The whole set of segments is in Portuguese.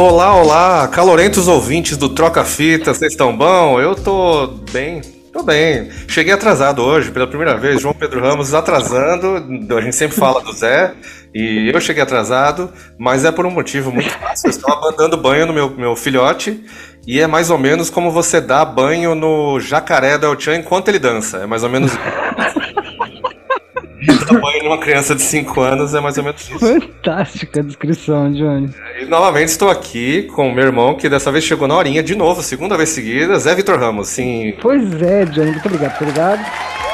Olá, olá, calorentos ouvintes do Troca Fita, vocês estão bom? Eu tô bem, tô bem. Cheguei atrasado hoje, pela primeira vez, João Pedro Ramos atrasando, a gente sempre fala do Zé, e eu cheguei atrasado, mas é por um motivo muito fácil. Eu estava dando banho no meu, meu filhote, e é mais ou menos como você dá banho no jacaré do El Chan enquanto ele dança, é mais ou menos dar banho numa criança de 5 anos é mais ou menos isso. Fantástica a descrição, Johnny. E novamente estou aqui com o meu irmão, que dessa vez chegou na horinha de novo, segunda vez seguida, Zé Vitor Ramos, sim. Pois é, Johnny, muito obrigado, muito obrigado.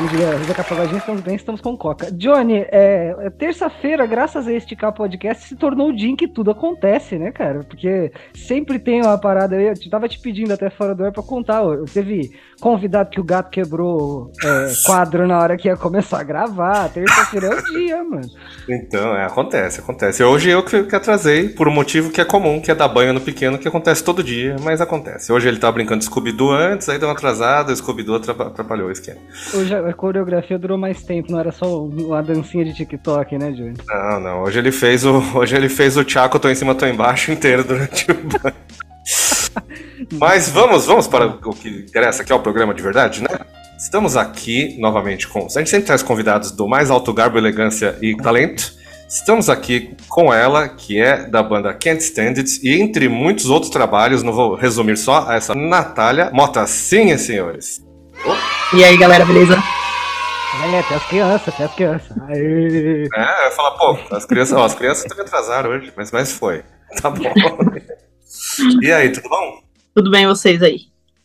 Como diria Risa Capagadinha, estamos bem, estamos com coca. Johnny, é, é terça-feira, graças a este K Podcast, se tornou o dia em que tudo acontece, né, cara? Porque sempre tem uma parada, eu tava te pedindo até fora do ar pra contar, teve convidado que o gato quebrou é, quadro na hora que ia começar a gravar. Terça-feira é o dia, mano. Então, é, acontece, acontece. Hoje eu que, que atrasei, por um motivo que é comum, que é dar banho no pequeno, que acontece todo dia, mas acontece. Hoje ele tava brincando de Scooby-Doo antes, aí deu uma atrasada, o Scooby-Doo atrapalhou o esquema. Hoje a coreografia durou mais tempo, não era só uma dancinha de TikTok, né, Júlio? Não, não. Hoje ele fez o, hoje ele fez o Tchaco, tô em cima, tô embaixo inteiro durante o banho. Mas vamos, vamos para o que interessa, que é o programa de verdade, né? Estamos aqui novamente com. A gente sempre traz convidados do mais alto garbo, elegância e talento. Estamos aqui com ela, que é da banda Can't Stand It, e entre muitos outros trabalhos, não vou resumir só, essa Natália Mota. Sim, senhores. Oh. E aí, galera, beleza? É, até as crianças, até as crianças. Aê. É, eu ia falar, pô, as crianças, ó, as crianças também atrasaram hoje, mas, mas foi. Tá bom. e aí, tudo bom? Tudo bem vocês aí?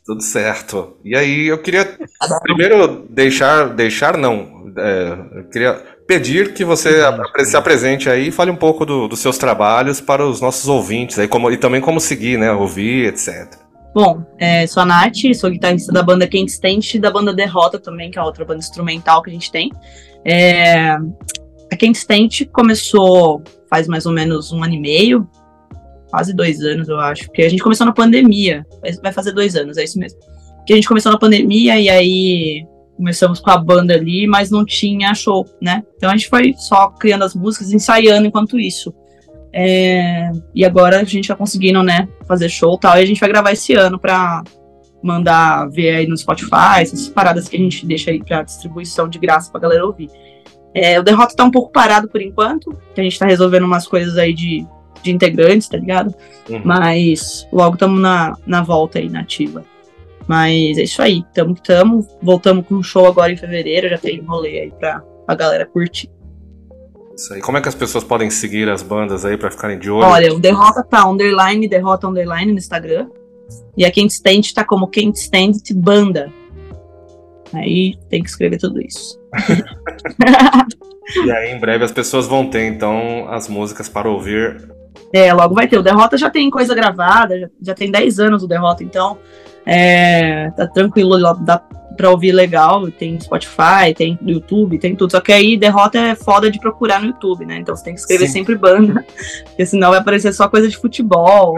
Tudo certo. E aí, eu queria primeiro deixar, deixar não, é, eu queria pedir que você se apresente aí e fale um pouco do, dos seus trabalhos para os nossos ouvintes aí, como, e também como seguir, né, ouvir, etc. Bom, é, sou a Nath, sou guitarrista da banda Quem Stent e da banda Derrota também, que é outra banda instrumental que a gente tem. É, a Stent começou faz mais ou menos um ano e meio, quase dois anos, eu acho. Porque a gente começou na pandemia. Vai fazer dois anos, é isso mesmo. Que a gente começou na pandemia e aí começamos com a banda ali, mas não tinha show, né? Então a gente foi só criando as músicas, ensaiando enquanto isso. É, e agora a gente tá conseguindo, né, fazer show e tal. E a gente vai gravar esse ano pra mandar ver aí no Spotify, essas paradas que a gente deixa aí pra distribuição de graça pra galera ouvir. É, o Derrota tá um pouco parado por enquanto, que a gente tá resolvendo umas coisas aí de de integrantes, tá ligado? Uhum. Mas logo estamos na, na volta aí, nativa. Mas é isso aí, tamo que tamo. Voltamos com um show agora em fevereiro, já tem rolê aí pra a galera curtir. Isso aí. Como é que as pessoas podem seguir as bandas aí pra ficarem de olho? Olha, o Derrota tá underline, Derrota underline no Instagram. E a Quente Stand tá como Quente Stand Banda. Aí tem que escrever tudo isso. e aí, em breve, as pessoas vão ter, então, as músicas para ouvir é, logo vai ter. O Derrota já tem coisa gravada, já, já tem 10 anos o Derrota, então é, tá tranquilo, dá pra ouvir legal. Tem Spotify, tem YouTube, tem tudo. Só que aí Derrota é foda de procurar no YouTube, né? Então você tem que escrever Sim. sempre banda, porque senão vai aparecer só coisa de futebol,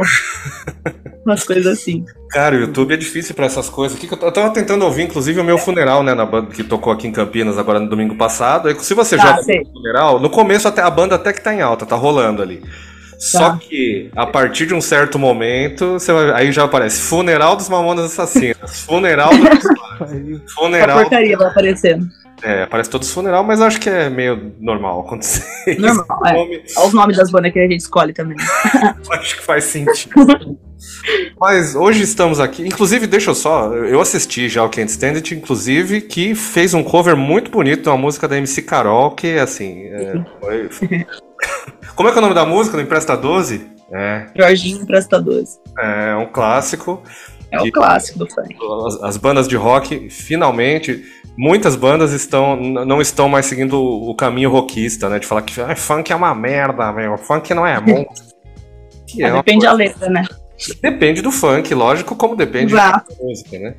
umas coisas assim. Cara, o YouTube é difícil para essas coisas. Eu tava tentando ouvir, inclusive, o meu funeral, né, na banda que tocou aqui em Campinas agora no domingo passado. se você ah, joga no funeral, no começo até a banda até que tá em alta, tá rolando ali. Só tá. que, a partir de um certo momento, você vai, aí já aparece Funeral dos Mamonas Assassinas, Funeral do Funeral. A porcaria vai aparecendo. É, aparece todos funeral, mas acho que é meio normal acontecer. Normal, é. Nome... Olha os nomes das bandas que a gente escolhe também. acho que faz sentido. mas hoje estamos aqui. Inclusive, deixa eu só. Eu assisti já o Can't Stand It, inclusive, que fez um cover muito bonito de uma música da MC Carol, que assim. É, foi, como é que é o nome da música? No Empresta 12? É. Jorginho Empresta 12. É, um clássico. É um clássico do funk. As, as, bandas de rock, finalmente, muitas bandas estão, não estão mais seguindo o caminho rockista, né? De falar que ah, funk é uma merda, meu. Funk não é bom. é depende da letra, né? Depende do funk, lógico, como depende da música, né?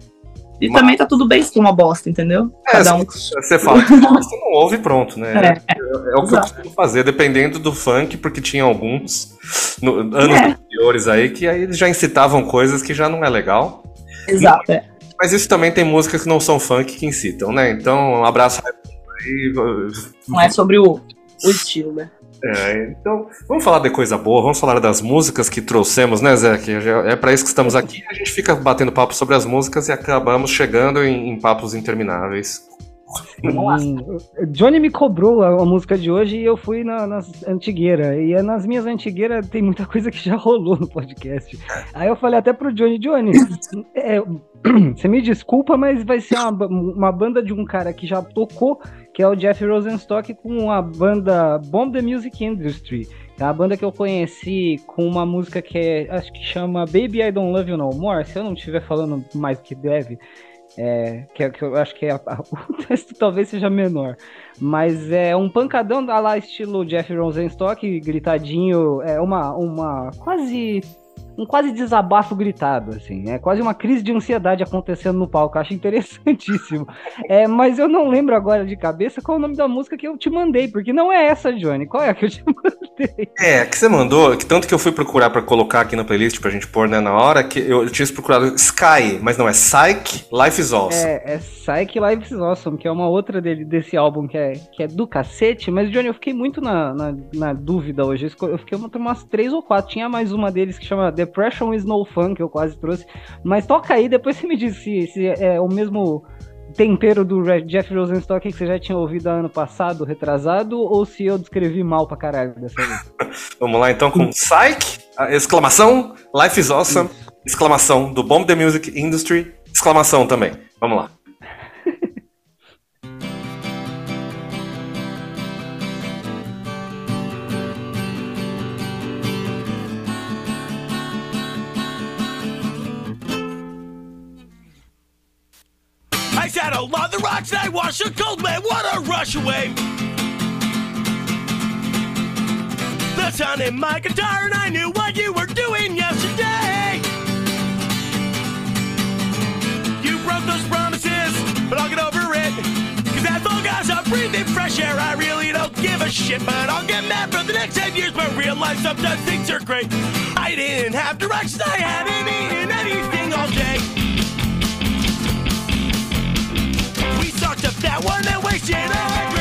E Mas... também tá tudo bem se uma bosta, entendeu? É, Cada um. Você fala que você não ouve pronto, né? É, é, é o que eu costumo fazer, dependendo do funk, porque tinha alguns no, anos é. anteriores aí que aí eles já incitavam coisas que já não é legal. Exato, é. Mas isso também tem músicas que não são funk que incitam, né? Então, um abraço aí. Não é sobre o, o estilo, né? É, então, vamos falar de coisa boa, vamos falar das músicas que trouxemos, né, Zé? Que é para isso que estamos aqui. A gente fica batendo papo sobre as músicas e acabamos chegando em, em papos intermináveis. Johnny me cobrou a, a, música de hoje e eu fui na, nas antigueiras. E é nas minhas antigueiras tem muita coisa que já rolou no podcast. Aí eu falei até pro Johnny, Johnny, é, você me desculpa, mas vai ser uma, uma banda de um cara que já tocou, que é o Jeff Rosenstock, com a banda Bomb the Music Industry. É uma banda que eu conheci com uma música que é, acho que chama Baby I Don't Love You No More. Se eu não estiver falando mais do que deve, é, que, é, que, eu acho que é, o texto talvez seja menor. Mas é um pancadão lá, estilo Jeff Rosenstock, gritadinho, é uma, uma quase um quase desabafo gritado, assim. É quase uma crise de ansiedade acontecendo no palco. acho interessantíssimo. É, mas eu não lembro agora de cabeça qual é o nome da música que eu te mandei, porque não é essa, Johnny. Qual é a que eu te mandei? É, que você mandou, que tanto que eu fui procurar para colocar aqui na playlist pra gente pôr, né, na hora, que eu, eu tinha procurado Sky, mas não, é Psyche, Life is Awesome. É, é Psyche, Life is Awesome, que é uma outra dele, desse álbum que é, que é do cacete, mas, Johnny, eu fiquei muito na, na, na dúvida hoje. Eu fiquei umas três ou quatro. Tinha mais uma deles que chama The Depression is No Fun, que eu quase trouxe. Mas toca aí, depois você me diz se, se é o mesmo tempero do Jeff Rosenstock que você já tinha ouvido ano passado, retrasado, ou se eu descrevi mal pra caralho dessa vez. Vamos lá então com Psych, exclamação, Life is Awesome, exclamação do Bomb the Music Industry, exclamação também. Vamos lá. Said, oh, the rocks, I wash a cold man, what a rush away. The sun in my guitar, and I knew what you were doing yesterday. You broke those promises, but I'll get over it. Cause long as I'm breathing fresh air, I really don't give a shit. But I'll get mad for the next 10 years, but realize sometimes things are great. I didn't have directions, I hadn't eaten anything all day. That one that wasted a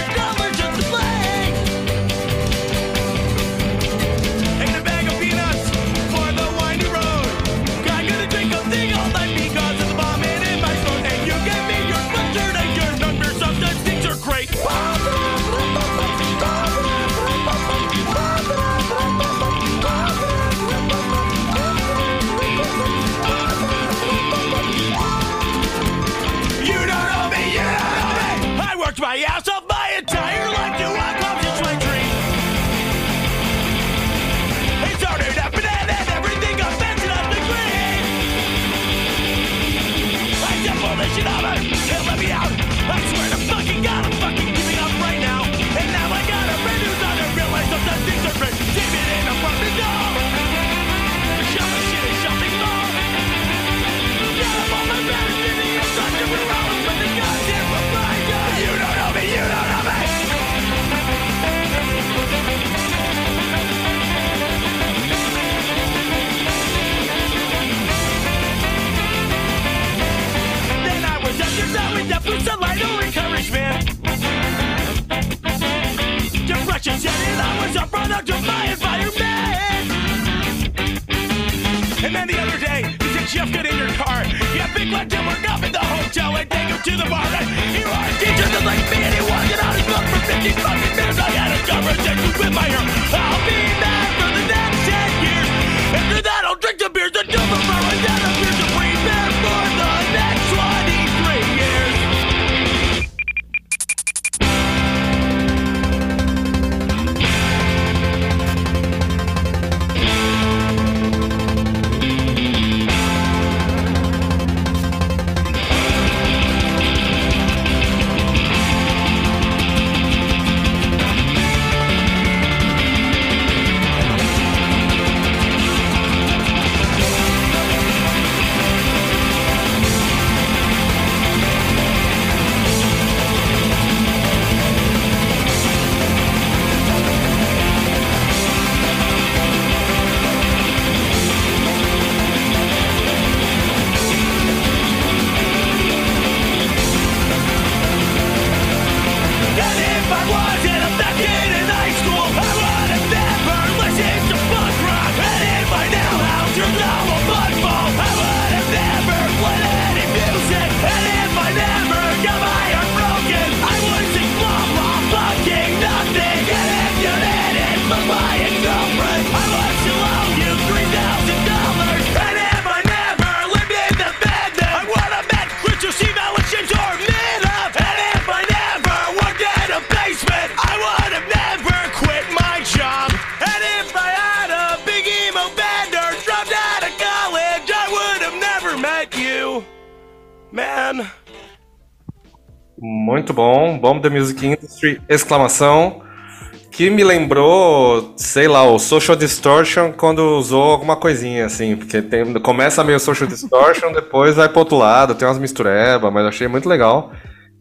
Jeff, get in your car. Yeah, big left to work up in the hotel and take him to the bar. And here are teachers just like me, and he wanted out his book for 50 fucking minutes. I had a conversation with my hair. I'll be mad for the next 10 years. After that, I'll drink the beers and Exclamação. Que me lembrou, sei lá, o Social Distortion quando usou alguma coisinha, assim, porque tem, começa meio Social Distortion, depois vai pro outro lado, tem umas misturebas, mas achei muito legal.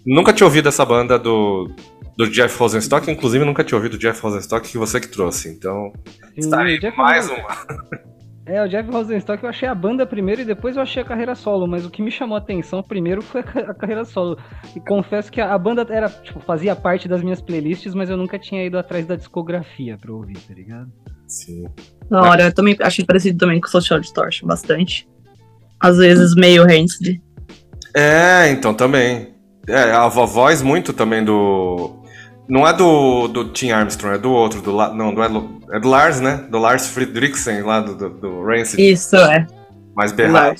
Nunca tinha ouvido essa banda do, do Jeff Rosenstock, inclusive nunca tinha ouvido o Jeff Rosenstock que você que trouxe, então está aí mais uma. É, o Jeff Rosenstock eu achei a banda primeiro e depois eu achei a carreira solo, mas o que me chamou a atenção primeiro foi a carreira solo. E confesso que a banda era, tipo, fazia parte das minhas playlists, mas eu nunca tinha ido atrás da discografia pra ouvir, tá ligado? Sim. Na hora, eu também achei parecido também com Social Distortion, bastante. Às vezes meio Rancid. É, então também. É, a voz muito também do não é do, do Tim Armstrong, é do outro, do não, do, é do Lars, né? Do Lars Friedrichsen, lá do, do, do Rancid. Isso, é. Mais berrado.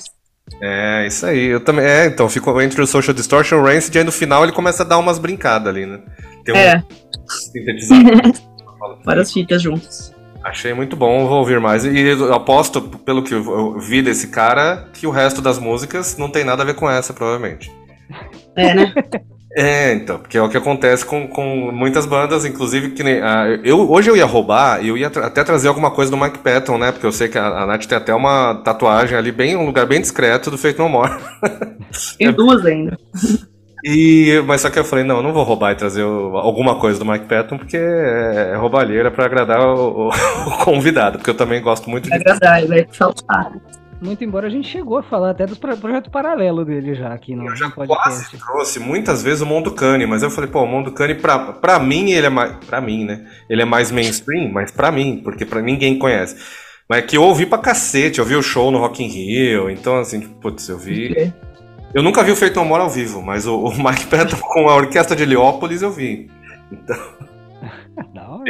É, isso aí. Eu também. É, então, ficou entre o Social Distortion e o Rancid, e aí no final ele começa a dar umas brincadas ali, né? Tem um é. sintetizador. Várias fitas juntas. Achei muito bom, vou ouvir mais. E aposto, pelo que eu vi desse cara, que o resto das músicas não tem nada a ver com essa, provavelmente. É, né? É, então, porque é o que acontece com, com muitas bandas, inclusive que nem. Uh, eu, hoje eu ia roubar e eu ia tra até trazer alguma coisa do Mike Patton, né? Porque eu sei que a, a Nath tem até uma tatuagem ali, bem, um lugar bem discreto do Feito No More. Tem duas ainda. E, mas só que eu falei, não, eu não vou roubar e trazer o, alguma coisa do Mike Patton, porque é, é roubalheira para agradar o, o, o, convidado, porque eu também gosto muito de. Agradar, vai saltar. Muito embora a gente chegou a falar até dos projetos paralelo dele já aqui no, eu já podcast. Quase trouxe muitas vezes o Mundo Cane, mas eu falei, pô, o Mundo Cane pra, pra mim ele é mais. Pra mim, né? Ele é mais mainstream, mas pra mim, porque pra ninguém conhece. Mas é que eu ouvi pra cacete, eu vi o show no Rock in Rio, então assim, tipo, putz, eu vi. Okay. Eu nunca vi o Feito Amor ao vivo, mas o, o Mike Patton com a orquestra de Heliópolis eu vi. Então. Não.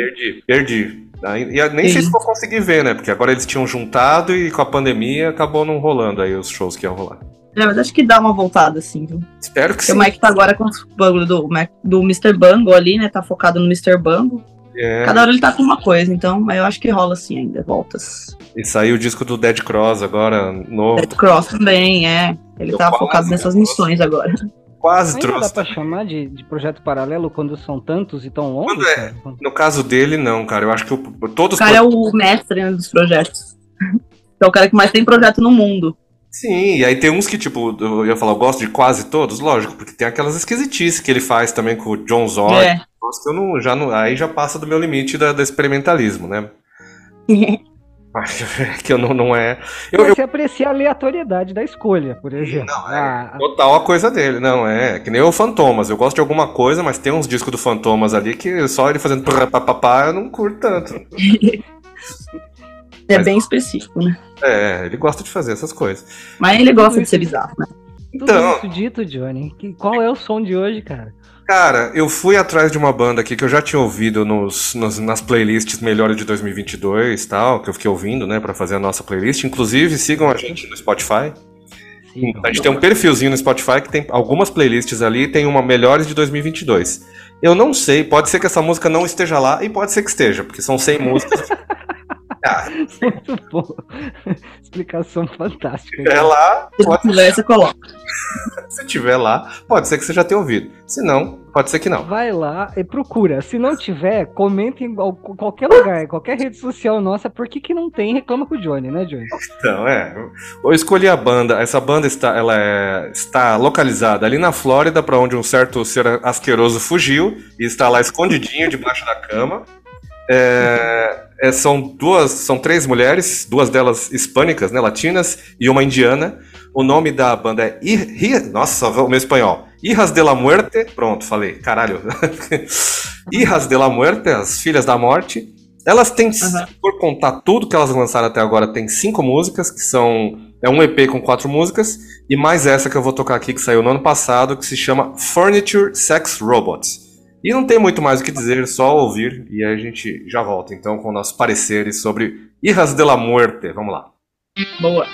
Perdi, E nem Sim. sei se vou conseguir ver, né? Porque agora eles tinham juntado e com a pandemia acabou não rolando aí os shows que iam rolar. É, mas acho que dá uma voltada, assim, viu? Espero que Porque sim. O Mike tá agora com o bagulho do, do Mr. Bango ali, né? Tá focado no Mr. Bango. É. Cada hora ele tá com uma coisa, então eu acho que rola assim ainda, voltas. E saiu o disco do Dead Cross agora, novo. Dead Cross também, é. Ele eu tá focado nessas missões agora. Quase Ainda trouxe. dá pra chamar de, de projeto paralelo quando são tantos e tão longos? É, no caso dele, não, cara. Eu acho que o, todos. O cara é o mestre né, dos projetos. É o cara que mais tem projeto no mundo. Sim, e aí tem uns que, tipo, eu ia falar, eu gosto de quase todos, lógico, porque tem aquelas esquisitices que ele faz também com o John Zorn. É. Que eu não, já não, aí já passa do meu limite da, do experimentalismo, né? que eu não, não é. Eu, Você eu... aprecia a aleatoriedade da escolha, por exemplo. Não, é ah, total a coisa dele. Não, é que nem o Fantomas. Eu gosto de alguma coisa, mas tem uns discos do Fantomas ali que só ele fazendo papapá eu não curto tanto. é mas, bem específico, né? É, ele gosta de fazer essas coisas. Mas ele gosta de ser bizarro, né? Então, Tudo isso dito, Johnny. Que, qual é o som de hoje, cara? Cara, eu fui atrás de uma banda aqui que eu já tinha ouvido nos, nos, nas playlists melhores de 2022 e tal, que eu fiquei ouvindo, né, para fazer a nossa playlist. Inclusive, sigam a gente no Spotify. Sim, a gente tem um perfilzinho no Spotify que tem algumas playlists ali tem uma melhores de 2022. Eu não sei, pode ser que essa música não esteja lá e pode ser que esteja, porque são 100 músicas. Ah. Muito bom. Explicação fantástica. Se tiver lá, pode... Se tiver, você coloca. Se tiver lá, pode ser que você já tenha ouvido. Se não, pode ser que não. Vai lá e procura. Se não tiver, comenta em qualquer lugar, qualquer rede social nossa. Por que, que não tem? Reclama com o Johnny, né, Johnny? Então, é. Eu escolhi a banda. Essa banda está, ela é, está localizada ali na Flórida, para onde um certo ser asqueroso fugiu e está lá escondidinho debaixo da cama. É, é, são duas, são três mulheres, duas delas hispânicas, né, latinas, e uma indiana. O nome da banda é I, I, Nossa, o meu espanhol. Hijas de la Muerte. Pronto, falei. Caralho. Hijas de la Muerte, as Filhas da Morte. Elas têm, uhum. por contar tudo que elas lançaram até agora, tem cinco músicas, que são. É um EP com quatro músicas, e mais essa que eu vou tocar aqui, que saiu no ano passado, que se chama Furniture Sex Robots. E não tem muito mais o que dizer, só ouvir e a gente já volta então com nossos pareceres sobre Hijas de la Muerte. Vamos lá. Boa.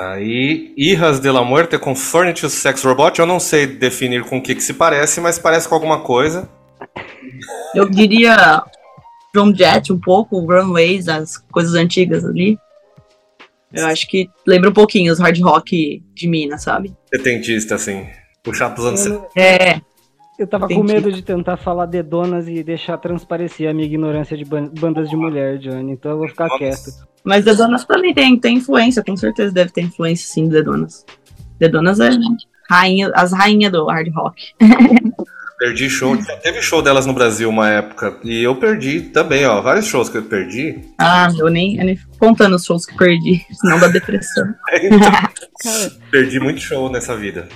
Aí, Irras de la Muerte com Furniture Sex Robot. Eu não sei definir com o que, que se parece, mas parece com alguma coisa. Eu diria Drum Jet um pouco, Runways, as coisas antigas ali. Eu acho que lembra um pouquinho os hard rock de Minas, sabe? Setentista, assim. Puxar pros anos Eu, É, eu tava Entendi. com medo de tentar falar dedonas e deixar transparecer a minha ignorância de ban- bandas de mulher, Johnny. Então eu vou ficar Nossa. quieto. mas Dedonas também tem, tem influência, com certeza deve ter influência sim de Dedonas. Dedonas é rainha, as rainhas do hard rock. Perdi show. Já teve show delas no Brasil uma época. E eu perdi também, ó. Vários shows que eu perdi. Ah, eu nem, eu nem fico contando os shows que perdi, senão dá depressão. Cara, Perdi muito show nessa vida.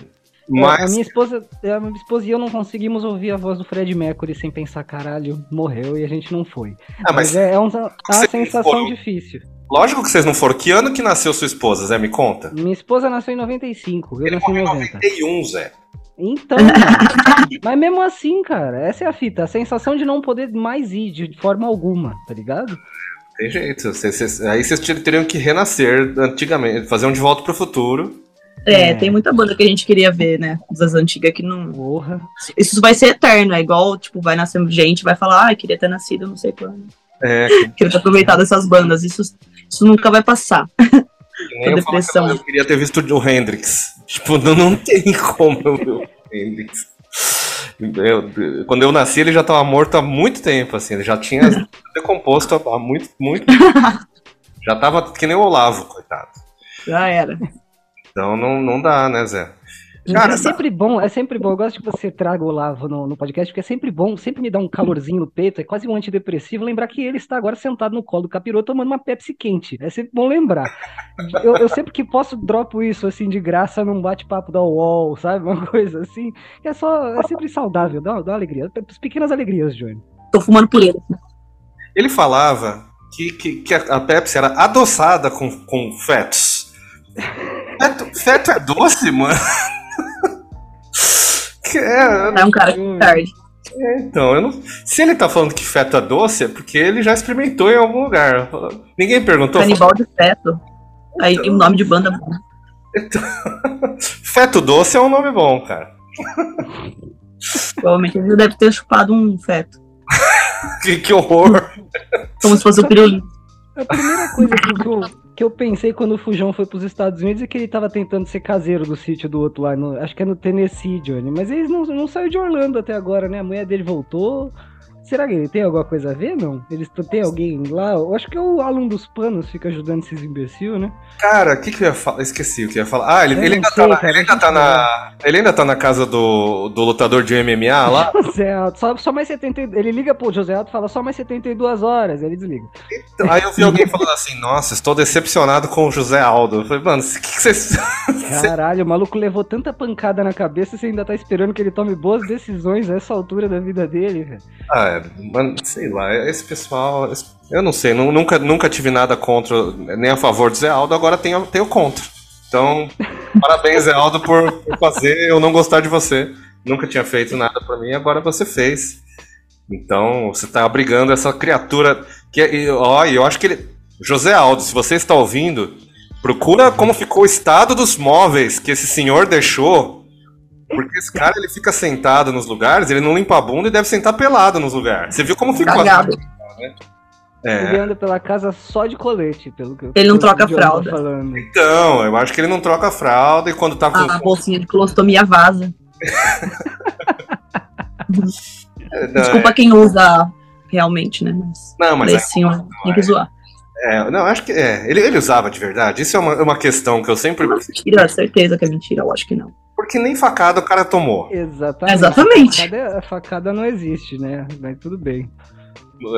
É, A Mas. minha esposa, a minha esposa e eu não conseguimos ouvir a voz do Fred Mercury sem pensar, caralho, morreu e a gente não foi. Ah, mas Mas é, é um- é uma sensação foram- difícil. lógico que vocês não foram. Que ano que nasceu sua esposa, Zé? Me conta. Minha esposa nasceu em 95, eu Ele nasci em morreu em 90. 91, Zé. Então, mas mesmo assim, cara, essa é a fita, a sensação de não poder mais ir de forma alguma, tá ligado? Tem jeito. Vocês- vocês- aí vocês teriam que renascer antigamente, fazer um de volta pro futuro. É, É. tem muita banda que a gente queria ver, né? Das antigas que não. Porra. Isso vai ser eterno, é igual, tipo, vai nascer gente, vai falar, ah, queria ter nascido, não sei quando. É, Queria ter aproveitado essas bandas. Isso, isso nunca vai passar. eu, depressão. que eu queria ter visto o Hendrix. Tipo, não, não tem como eu ver o Hendrix. Eu- quando eu nasci, ele já tava morto há muito tempo, assim. Ele já tinha decomposto há muito, muito. Já tava que nem o Olavo, coitado. Já era. Então não, não dá, né, Zé? Cara, é sempre bom, é sempre bom. Eu gosto que você traga o Olavo no, no podcast, porque é sempre bom, sempre me dá um calorzinho no peito, é quase um antidepressivo lembrar que ele está agora sentado no colo do capiroto tomando uma Pepsi quente. É sempre bom lembrar. Eu, eu sempre que posso dropo isso assim de graça num bate-papo da UOL, sabe? Uma coisa assim. É só, é sempre saudável, dá, dá uma alegria. As pequenas alegrias, Johnny. Tô fumando por ele. Ele falava que, que, que a Pepsi era adoçada com, com fetos. Feto, feto é doce, mano? Que é, É um cara que tarde. então, eu não, se ele tá falando que feto é doce, é porque ele já experimentou em algum lugar. Ninguém perguntou. Canibal de feto. Aí o nome de banda. Feto doce é um nome bom, cara. Provavelmente ele deve ter chupado um feto. Que, que horror. Como se fosse o pirulito. A primeira coisa que eu, que eu pensei quando o Fujão foi pros Estados Unidos é que ele tava tentando ser caseiro do sítio do outro lá, no- acho que é no Tennessee, Johnny. Mas ele não, não saiu de Orlando até agora, né? A mulher dele voltou. Será que ele tem alguma coisa a ver, não? Eles tem alguém lá? Eu acho que é o Alan dos Panos fica ajudando esses imbecil, né? Cara, o que, que eu ia falar? Esqueci o que eu ia falar. Ah, ele, ele ainda, sei, tá na, cara, ele, ainda tá na, ele ainda tá na casa do, do lutador de MMA lá. José Alto, só, só mais 72. Ele liga pro José Alto e fala só mais 72 horas, aí ele desliga. Aí eu vi alguém falando assim: Nossa, estou decepcionado com o José Aldo. Eu falei, mano, o que, que vocês. Caralho, o maluco levou tanta pancada na cabeça e você ainda tá esperando que ele tome boas decisões a essa altura da vida dele, velho. Ah, é, sei lá, esse pessoal. esse- eu não sei, nu- nunca, nunca tive nada contra, nem a favor do Zé Aldo, agora tenho, tenho contra. Então, parabéns, Zé Aldo, por, por fazer eu não gostar de você. Nunca tinha feito nada pra mim, agora você fez. Então, você tá abrigando essa criatura. Que, ó, eu acho que ele. José Aldo, se você está ouvindo, procura como ficou o estado dos móveis que esse senhor deixou. Porque esse cara ele fica sentado nos lugares, ele não limpa a bunda e deve sentar pelado nos lugares. Você viu como ficou? Cagado. Ele É. anda pela casa só de colete, pelo que eu- Ele não troca tá fralda. falando. Então, eu acho que ele não troca a fralda e quando tá com. A bolsinha de colostomia vaza. É, não, Desculpa quem usa realmente, né? Mas Não, mas esse senhor tem que zoar. é, não, acho que é. Ele, ele usava de verdade. Isso é uma, uma questão que eu sempre. Mentira, certeza que é mentira, eu acho que não. Porque nem facada o cara tomou. Exatamente. Exatamente. A facada, a facada não existe, né? Mas tudo bem.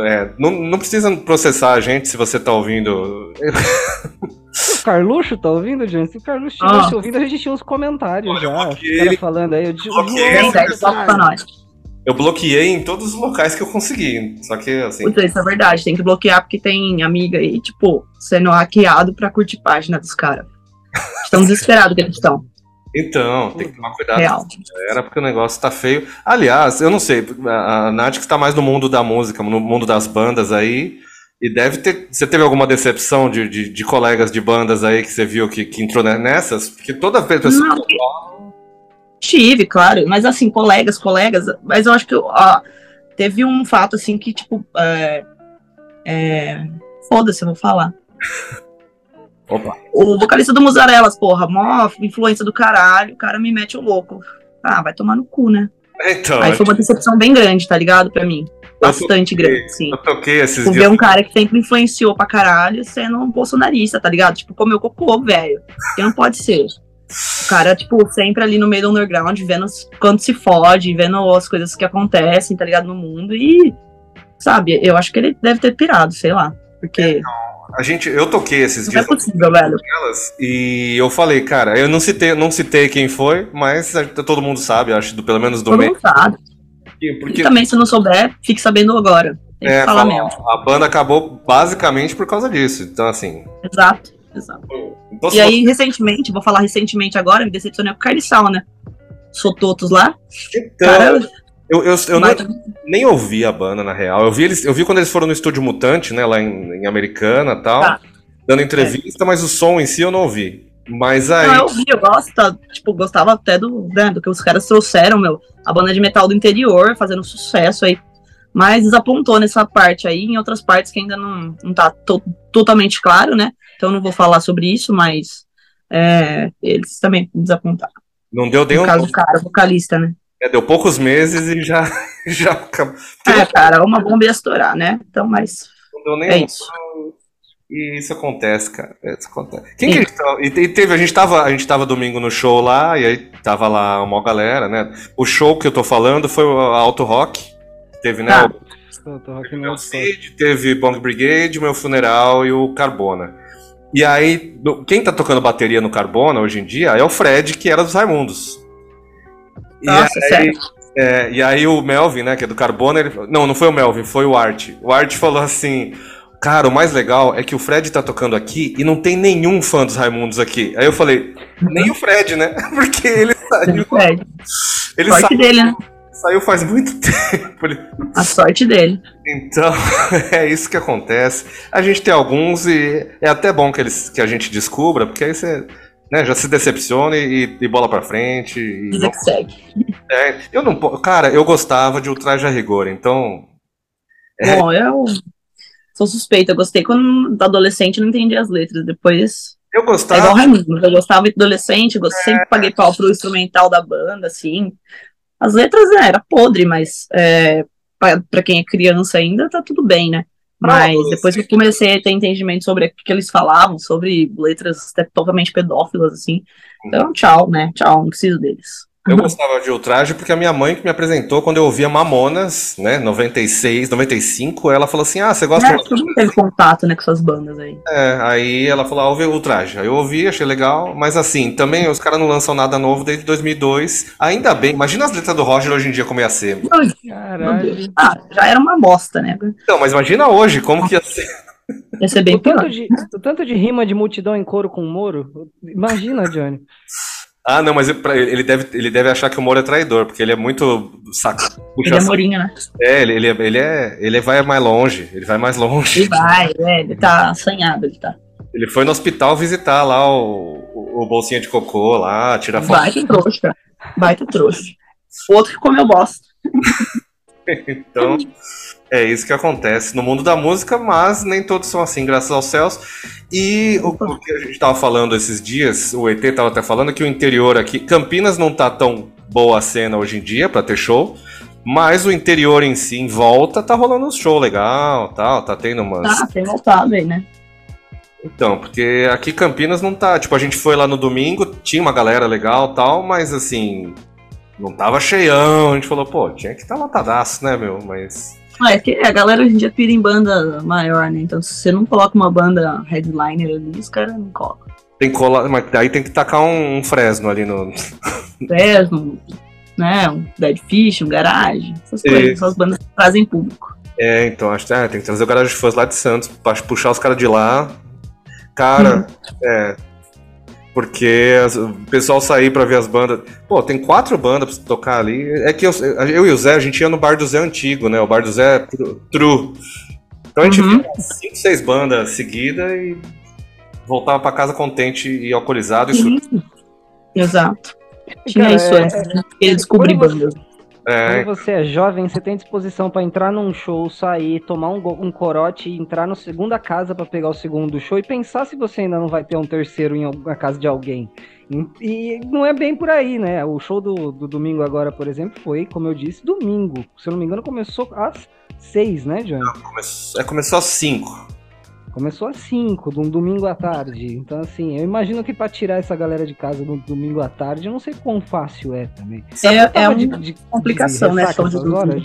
É, não, não precisa processar a gente se você tá ouvindo. O Carluxo tá ouvindo, gente? Se o Carluxo Ah. estivesse ouvindo, a gente tinha uns comentários Olha, eu já. Os bloqueei caras ele. falando aí. Eu digo, Bloqueei "Nossa, ele. Tem 10 cara." pra nós. Eu bloqueei em todos os locais que eu consegui. Só que, assim. Puta, isso é verdade, tem que bloquear porque tem amiga aí, tipo, sendo hackeado pra curtir página dos caras. Estão desesperados que eles estão. Então, tem que tomar cuidado Real. Era porque o negócio tá feio. Aliás, eu não sei, a Nath que está mais no mundo da música, no mundo das bandas aí. E deve ter. Você teve alguma decepção de, de, de colegas de bandas aí que você viu que, que entrou nessas? Porque toda vez que Não, Tive, claro, mas assim, colegas, colegas, mas eu acho que ó, teve um fato assim que, tipo, é, é, foda-se, eu vou falar. Opa. O vocalista do Musarelas, porra, mó influência do caralho, o cara me mete o louco. Ah, vai tomar no cu, né? Então, Aí foi uma decepção bem grande, tá ligado? Pra mim. Bastante grande, sim. eu toquei esses Tipo, dias. ver um cara que sempre influenciou pra caralho sendo um bolsonarista, tá ligado? Tipo, comeu cocô, velho. Que não pode ser. O cara, tipo, sempre ali no meio do underground, vendo quando se fode, vendo as coisas que acontecem, tá ligado, no mundo. E, sabe, eu acho que ele deve ter pirado, sei lá. Porque A gente, eu toquei esses não dias é possível, velho. elas e eu falei, cara, eu não citei, não citei quem foi, mas todo mundo sabe, acho, do, pelo menos do Todo meio. mundo sabe. Porque E também, se não souber, fique sabendo agora. Tem que é, falar fala, mesmo. a banda acabou basicamente por causa disso. Então, assim. Exato, exato. Então, E aí, recentemente, vou falar recentemente agora, me decepcionei com o Carniçal, né? Sototos lá. você- então, Cara, eu, eu, eu não- nem ouvi a banda, na real. Eu vi, eles, eu vi quando eles foram no Estúdio Mutante, né, lá em, em Americana e tal, Tá. dando entrevista, mas o som em si eu não ouvi. Mas aí. Não, eu vi, eu gosto, tipo, gostava até do, né, do que os caras trouxeram, meu. A banda de metal do interior, fazendo sucesso aí. Mas desapontou nessa parte aí, em outras partes que ainda não, não tá to- totalmente claro, né? Então eu não vou falar sobre isso, mas é, eles também desapontaram. Não deu nem No caso do cara, o vocalista, né? É, deu poucos meses e já. já acabou. É, cara, uma bomba ia estourar, né? Então, mas Não deu nem é isso. E isso acontece, cara. Isso acontece. Quem que a gente e, teve, a gente tava, a gente tava domingo no show lá, e aí tava lá uma galera, né? O show que eu tô falando foi o Auto Rock. Teve, né? Tá. O Teve o Cid, teve Bong Brigade, Meu Funeral e o Carbona. E aí, quem tá tocando bateria no Carbona hoje em dia é o Fred, que era dos Raimundos. E Nossa, aí, sério. é, e aí o Melvin, né, que é do Carbona, ele... não, não foi o Melvin, foi o Art. O Art falou assim, cara, o mais legal é que o Fred tá tocando aqui e não tem nenhum fã dos Raimundos aqui. Aí eu falei, nem o Fred, né? Porque ele saiu, É, ele sorte sa- dele, né? saiu faz muito tempo. A sorte dele. Então, é isso que acontece. A gente tem alguns e é até bom que, eles, que a gente descubra, porque aí você né, já se decepciona e, e bola pra frente. E Vida que segue. é, eu não, cara, eu gostava de Ultraje a Rigor, então É. Bom, eu sou suspeita. Eu gostei quando adolescente não entendia as letras. Depois. eu É igual gostava. Raimundo. Eu gostava de adolescente, eu É. sempre paguei pau pro instrumental da banda, assim. As letras né, era podre, mas é, pra quem é criança ainda, tá tudo bem, né? Mas depois que eu comecei a ter entendimento sobre o que eles falavam, sobre letras até totalmente pedófilas, assim. Então, tchau, né? Tchau, não preciso deles. Eu gostava de Ultraje porque a minha mãe que me apresentou quando eu ouvia Mamonas, né, 96, 95, ela falou assim: "Ah, você gosta É, todo mundo teve contato, né, com essas bandas aí. É, aí ela falou, ah, ouve Ultraje. Aí eu ouvi, achei legal, mas assim, também os caras não lançam nada novo desde 2002. Ainda bem, imagina as letras do Roger hoje em dia como ia ser. Caralho. Ah, já era uma bosta, né? Não, mas imagina hoje como que ia ser. Ia ser bem O tanto, pior. de, o tanto de rima de multidão em coro com o Moro. Imagina, Johnny. Ah, não, mas ele- deve, ele deve achar que o Moro é traidor, porque ele é muito saco. Ele é morinho, né? É, ele, ele, é- ele, é, ele vai mais longe, ele vai mais longe. Ele vai, é, ele tá assanhado, ele tá. Ele foi no hospital visitar lá o, o, o bolsinha de cocô lá, tirar foto. Baita trouxa. Baita trouxa. Outro que comeu bosta. Então, é isso que acontece no mundo da música, mas nem todos são assim, graças aos céus. E o, o que a gente tava falando esses dias, o ET tava até falando que o interior aqui, Campinas não tá tão boa a cena hoje em dia pra ter show, mas o interior em si, em volta, tá rolando uns show legal, tal, tá tendo umas Tá, tem voltado aí, né? Então, porque aqui Campinas não tá. Tipo, a gente foi lá no domingo, tinha uma galera legal tal, mas assim. Não tava cheião. A gente falou, pô, tinha que estar tá lotadaço, né, meu? Mas. Ah, é que a galera hoje em dia pira em banda maior, né? Então, se você não coloca uma banda headliner ali, os caras não colocam. Tem que colar. Mas daí tem que tacar um, um fresno ali no. Fresno, né? Um Dead Fish, um Garage, essas coisas. Essas bandas que trazem público. É, então, acho que é, tem que trazer o Garage Fãs lá de Santos pra puxar os caras de lá. Cara, é. Porque as- o pessoal sair pra ver as bandas. Pô, tem quatro bandas pra tocar ali. É que eu, eu e o Zé, a gente ia no bar do Zé antigo, né? O bar do Zé Tru- True. Então a gente uhum. via 5, 6 bandas seguidas e voltava para casa contente e alcoolizado e. Exato. Tinha Cara, isso é, antes, né? Ele descobriu bandas. É. Quando você é jovem, você tem disposição para entrar num show, sair, tomar um, um corote e entrar na segunda casa para pegar o segundo show e pensar se você ainda não vai ter um terceiro em na casa de alguém. E, e não é bem por aí, né? O show do, do domingo agora, por exemplo, foi, como eu disse, domingo. Se eu não me engano, começou às seis, né, John? Não, começou, é, começou às cinco. Começou às 5, de um domingo à tarde. Então, assim, eu imagino que para tirar essa galera de casa no domingo à tarde, eu não sei quão fácil é também. É, é uma de, de, complicação, de né? Show de agora,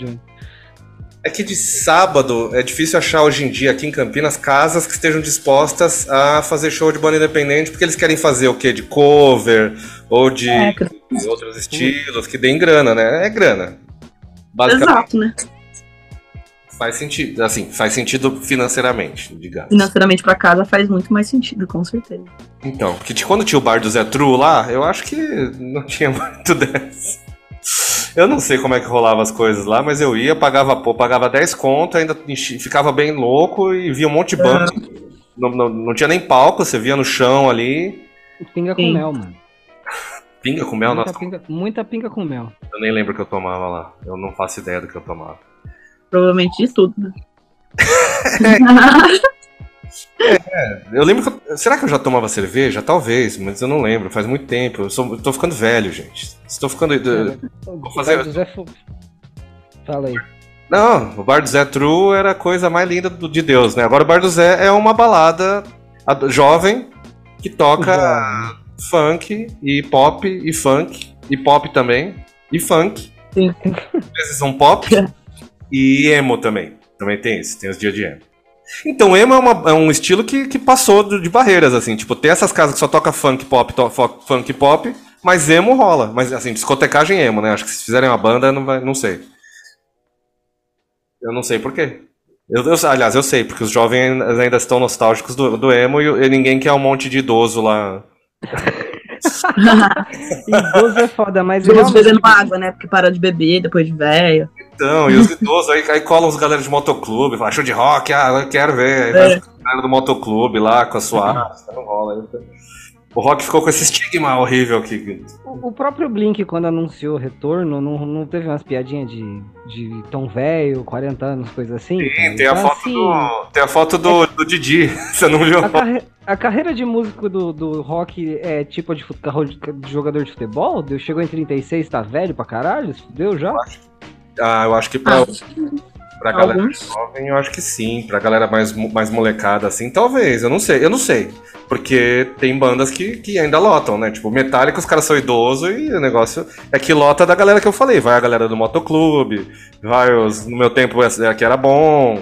É que de sábado é difícil achar hoje em dia aqui em Campinas casas que estejam dispostas a fazer show de banda independente, porque eles querem fazer o quê? De cover ou de, é, de outros estilos, que deem grana, né? É grana. Exato, né? Faz sentido, assim, faz sentido financeiramente, digamos. Financeiramente para casa faz muito mais sentido, com certeza. Então, porque quando tinha o bar do Zé Tru lá, eu acho que não tinha muito dessa. Eu não sei como é que rolava as coisas lá, mas eu ia, pagava, pô, pagava 10 conto, ainda ficava bem louco e via um monte de banda. É. Não, não, não, tinha nem palco, você via no chão ali. Pinga com Sim. mel, mano. Pinga com mel? Muita, Nossa. Pinga, muita pinga com mel. Eu nem lembro o que eu tomava lá. Eu não faço ideia do que eu tomava. Provavelmente de tudo, né? é, eu lembro que. Eu, será que eu já tomava cerveja? Talvez, mas eu não lembro, faz muito tempo. Eu, sou, eu tô ficando velho, gente. Estou ficando. É, vou fazer. Zé... Fala aí. Não, o bar do Zé True era a coisa mais linda do, de Deus, né? Agora o bar do Zé é uma balada jovem que toca funk e pop e funk e pop também e funk. Sim. Às vezes um pop E emo também. Também tem esse, tem os dias de emo. Então, emo é, uma, é um estilo que, que passou de, de, barreiras, assim. Tipo, tem essas casas que só toca funk pop, to, funk pop, mas emo rola. Mas, assim, discotecagem emo, né? Acho que se fizerem uma banda, não, vai, não sei. Eu não sei por quê. Eu, eu, aliás, eu sei, porque os jovens ainda estão nostálgicos do, do emo e, e ninguém quer um monte de idoso lá. idoso é foda, mas. Idoso bebendo água, né? Porque para de beber depois de velho. Então, e os idosos aí, aí colam os galera de motoclube, fala, show de rock, ah, eu quero ver. Aí é. galera do motoclube lá com a sua arte, não rola. Aí, o rock ficou com esse estigma horrível aqui. O, próprio Blink, quando anunciou o retorno, não, não teve umas piadinhas de, de tão velho, 40 anos, coisa assim? Sim, tem, a então, foto assim, do, tem a foto do, é, do Didi, você não viu? A, carre, a carreira de músico do, do rock é tipo de, de jogador de futebol? Chegou em 36, tá velho pra caralho? Deu já? Eu acho, ah, eu acho que pra, ah, pra galera mais jovem, eu acho que sim. Pra galera mais, mais molecada, assim, talvez. Eu não sei, eu não sei. Porque tem bandas que, que ainda lotam, né? Tipo, Metallica, os caras são idosos e o negócio é que lota da galera que eu falei. Vai a galera do motoclube, vai os. No meu tempo aqui era bom.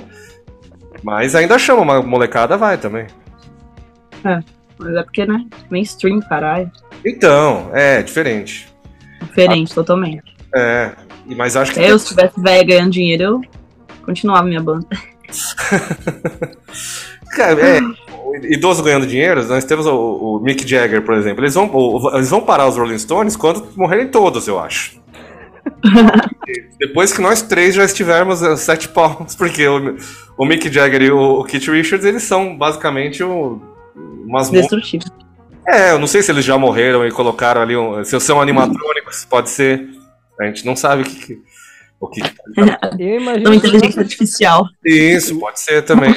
Mas ainda chama, uma molecada vai também. É, mas é porque, né? Mainstream, caralho. Então, é, diferente. Diferente, totalmente. É, mas acho que. Eu, se tivesse velho ganhando dinheiro, eu continuava minha banda. Cara, é. Idoso ganhando dinheiro, nós temos o, o, Mick Jagger, por exemplo. Eles vão, o, eles vão parar os Rolling Stones quando morrerem todos, eu acho. Depois que nós três já estivermos a sete palmos, porque o, o Mick Jagger e o, o Keith Richards, eles são basicamente o, umas Destrutivos. É, eu não sei se eles já morreram e colocaram ali. Um, se são animatrônicos, pode ser. A gente não sabe o que. que o que... Eu imagino. inteligência artificial. Isso, pode ser também.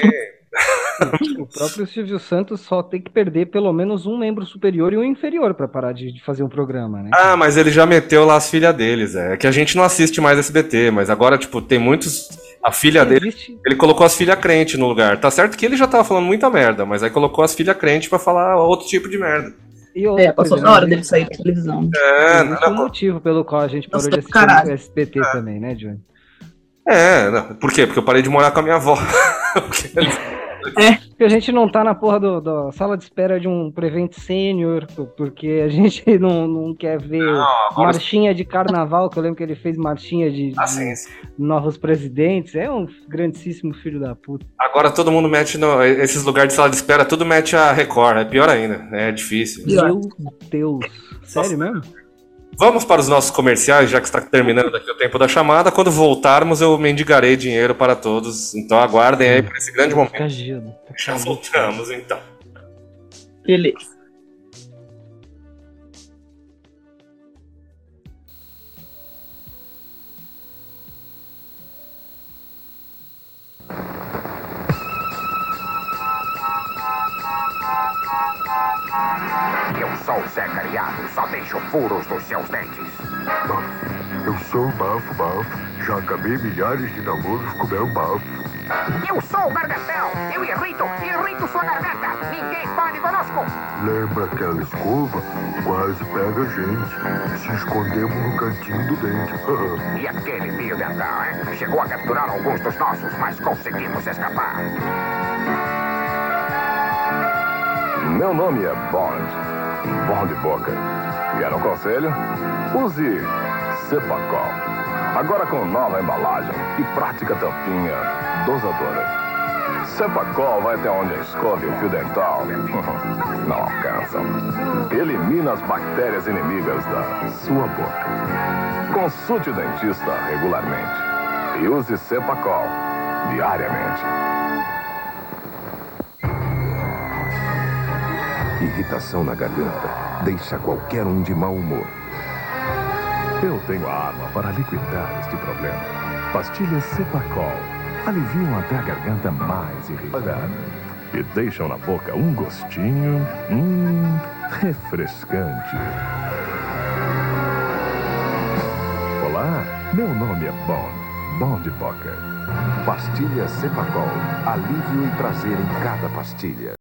o próprio Silvio Santos só tem que perder pelo menos um membro superior e um inferior para parar de, de, fazer um programa, né? Ah, mas ele já meteu lá as filhas deles, é. é que a gente não assiste mais SBT, mas agora, tipo, tem muitos. A filha dele. Ele colocou as filhas crente no lugar. Tá certo que ele já tava falando muita merda, mas aí colocou as filhas crente para falar outro tipo de merda. E outra, é, passou na hora dele sair da televisão. É, não, o motivo pelo qual a gente parou Nossa, de assistir caralho. o SBT é. também, né, Johnny? É, não, por quê? Porque eu parei de morar com a minha avó. É. Porque a gente não tá na porra do, da sala de espera de um Prevent Sênior, porque a gente não, não quer ver não, marchinha de carnaval, que eu lembro que ele fez marchinha de, ah, sim, sim. novos presidentes. É um grandíssimo filho da puta. Agora todo mundo mete no, esses lugares de sala de espera, tudo mete a Record, é pior ainda, é difícil. Meu Deus, sério Nossa. mesmo? Vamos para os nossos comerciais, já que está terminando aqui o tempo da chamada. Quando voltarmos, eu mendigarei dinheiro para todos. Então aguardem aí para esse grande momento. Já voltamos, então. Beleza. Eu sou o Zé Cariado, só deixo furos nos seus dentes. Bafo. Eu sou o Bafo Bafo. Já acabei milhares de namoros com meu bafo. Eu sou o Gargantão. Eu irrito, irrito sua garganta. Ninguém pode conosco. Lembra aquela escova? Quase pega a gente. Se escondemos no cantinho do dente. E aquele fio dental, hein? Chegou a capturar alguns dos nossos, mas conseguimos escapar. Meu nome é Bond. Bond Boca. Quer um conselho? Use Cepacol. Agora com nova embalagem e prática tampinha dosadora. Cepacol vai até onde a escova e o fio dental não alcançam. Elimina as bactérias inimigas da sua boca. Consulte o dentista regularmente e use Cepacol diariamente. Irritação na garganta deixa qualquer um de mau humor. Eu tenho a arma para liquidar este problema. Pastilhas Cepacol aliviam até a garganta mais irritada e deixam na boca um gostinho, hum, refrescante. Olá, meu nome é Bond, Bond Boca. Pastilha Cepacol. Alívio e prazer em cada pastilha.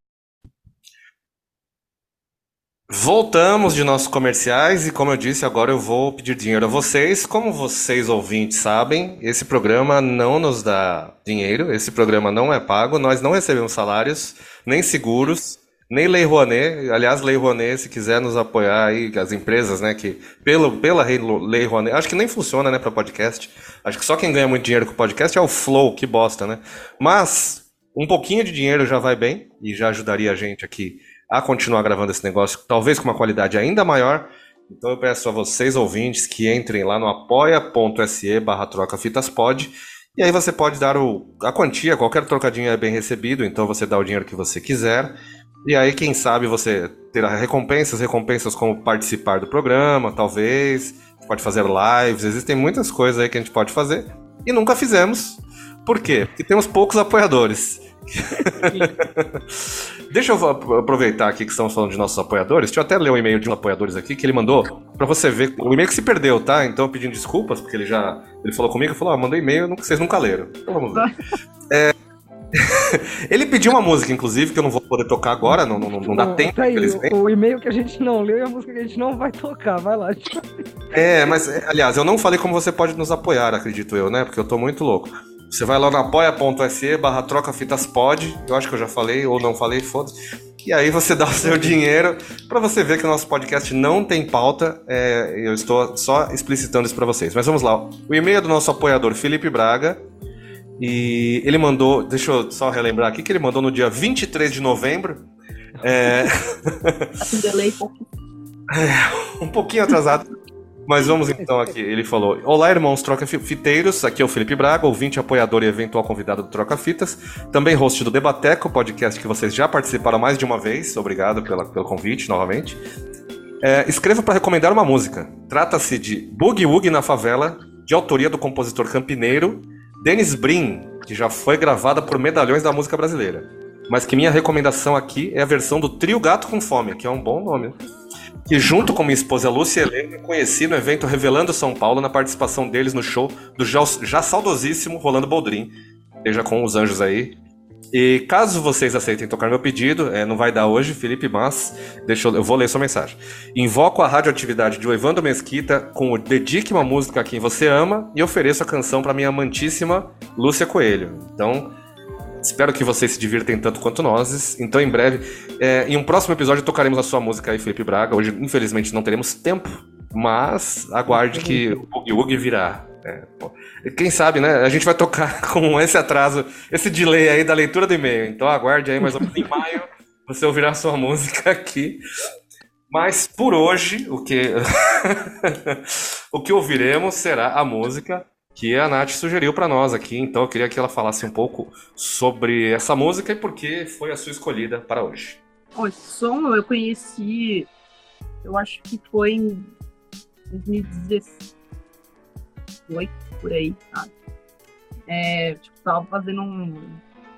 Voltamos de nossos comerciais e, como eu disse, agora eu vou pedir dinheiro a vocês. Como vocês ouvintes sabem, esse programa não nos dá dinheiro, esse programa não é pago, nós não recebemos salários, nem seguros, nem Lei Rouanet. Aliás, Lei Rouanet, se quiser nos apoiar aí, as empresas, né, que pelo, pela Lei Rouanet, acho que nem funciona, né, para podcast. Acho que só quem ganha muito dinheiro com podcast é o Flow, que bosta, né? Mas um pouquinho de dinheiro já vai bem e já ajudaria a gente aqui a continuar gravando esse negócio, talvez com uma qualidade ainda maior. Então eu peço a vocês, ouvintes, que entrem lá no apoia.se barra trocafitaspod e aí você pode dar o, a quantia, qualquer trocadinho é bem recebido, então você dá o dinheiro que você quiser. E aí, quem sabe, você terá recompensas, recompensas como participar do programa, talvez, pode fazer lives, existem muitas coisas aí que a gente pode fazer. E nunca fizemos. Por quê? Porque temos poucos apoiadores. Deixa eu aproveitar aqui que estamos falando de nossos apoiadores. Deixa eu até ler o e-mail de um apoiadores aqui que ele mandou para você ver. O e-mail que se perdeu, tá? Então pedindo desculpas, porque ele já. Ele falou comigo e falou: ah, mandou e-mail, vocês nunca leram. Então vamos ver. é, ele pediu uma música, inclusive, que eu não vou poder tocar agora, não, não, não dá Bom, tempo. tá aí, infelizmente. o, o e-mail que a gente não leu e a música que a gente não vai tocar. Vai lá. É, mas, é, aliás, eu não falei como você pode nos apoiar, acredito eu, né? Porque eu tô muito louco. Você vai lá no apoia.se barra troca fitas pod. Eu acho que eu já falei ou não falei, foda-se. E aí você dá o seu dinheiro para você ver que o nosso podcast não tem pauta. É, eu estou só explicitando isso para vocês. Mas vamos lá. O e-mail é do nosso apoiador Felipe Braga. E ele mandou, deixa eu só relembrar aqui, que ele mandou no dia 23 de novembro. É, pouco. um pouquinho atrasado. Mas vamos então aqui. Ele falou: Olá, irmãos Troca Fiteiros. Aqui é o Felipe Braga, ouvinte, apoiador e eventual convidado do Troca Fitas. Também host do Debateco, podcast que vocês já participaram mais de uma vez. Obrigado pela, pelo convite novamente. É, escreva para recomendar uma música. Trata-se de Boogie Woogie na Favela, de autoria do compositor campineiro Dennis Brin, que já foi gravada por medalhões da música brasileira. Mas que minha recomendação aqui é a versão do Trio Gato com Fome, que é um bom nome. Que junto com minha esposa Lúcia Helena conheci no evento Revelando São Paulo na participação deles no show do já, já saudosíssimo Rolando Boldrin. Seja com os anjos aí. E caso vocês aceitem tocar meu pedido, é, não vai dar hoje, Felipe, mas deixa eu, eu vou ler sua mensagem. Invoco a radioatividade de Evandro Mesquita com o Dedique uma música a quem você ama e ofereço a canção para minha amantíssima Lúcia Coelho. Então, espero que vocês se divirtem tanto quanto nós. Então, em breve, é, em um próximo episódio, tocaremos a sua música aí, Felipe Braga. Hoje, infelizmente, não teremos tempo, mas aguarde que o Boogie Woogie virá. É. Quem sabe, né? A gente vai tocar com esse atraso, esse delay aí da leitura do e-mail. Então aguarde aí mais ou menos em maio você ouvirá a sua música aqui. Mas por hoje, o que o que ouviremos será a música que a Nath sugeriu para nós aqui. Então eu queria que ela falasse um pouco sobre essa música e por que foi a sua escolhida para hoje. Esse som eu conheci, eu acho que foi em 2018, por aí, sabe? É, tipo, tava fazendo um,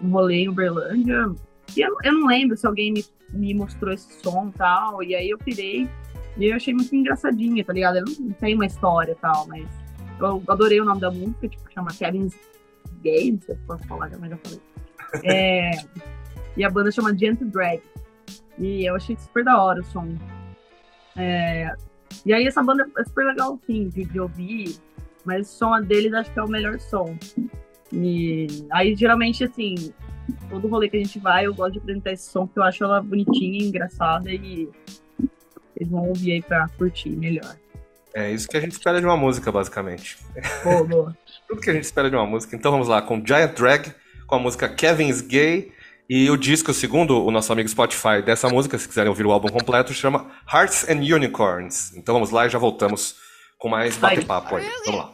um rolê em Uberlândia. E eu, eu não lembro se alguém me, me mostrou esse som e tal. E aí eu pirei. E eu achei muito engraçadinha, tá ligado? Eu não, não tem uma história e tal, mas eu adorei o nome da música, tipo, chama Kevin's Game, se eu posso falar, mas já falei. É, e a banda chama Gentle Drag. E eu achei super da hora o som. É, e aí essa banda é super legal, sim, de, de ouvir. Mas o som deles acho que é o melhor som. E aí, geralmente, assim, todo rolê que a gente vai, eu gosto de apresentar esse som, porque eu acho ela bonitinha, engraçada e eles vão ouvir aí pra curtir melhor. É isso que a gente espera de uma música, basicamente. Boa, boa. Tudo que a gente espera de uma música. Então vamos lá com Giant Drag, com a música Kevin's Gay. E o disco, segundo o nosso amigo Spotify, dessa música, se quiserem ouvir o álbum completo, chama Hearts and Unicorns. Então vamos lá e já voltamos com mais bate-papo aí. Vamos lá.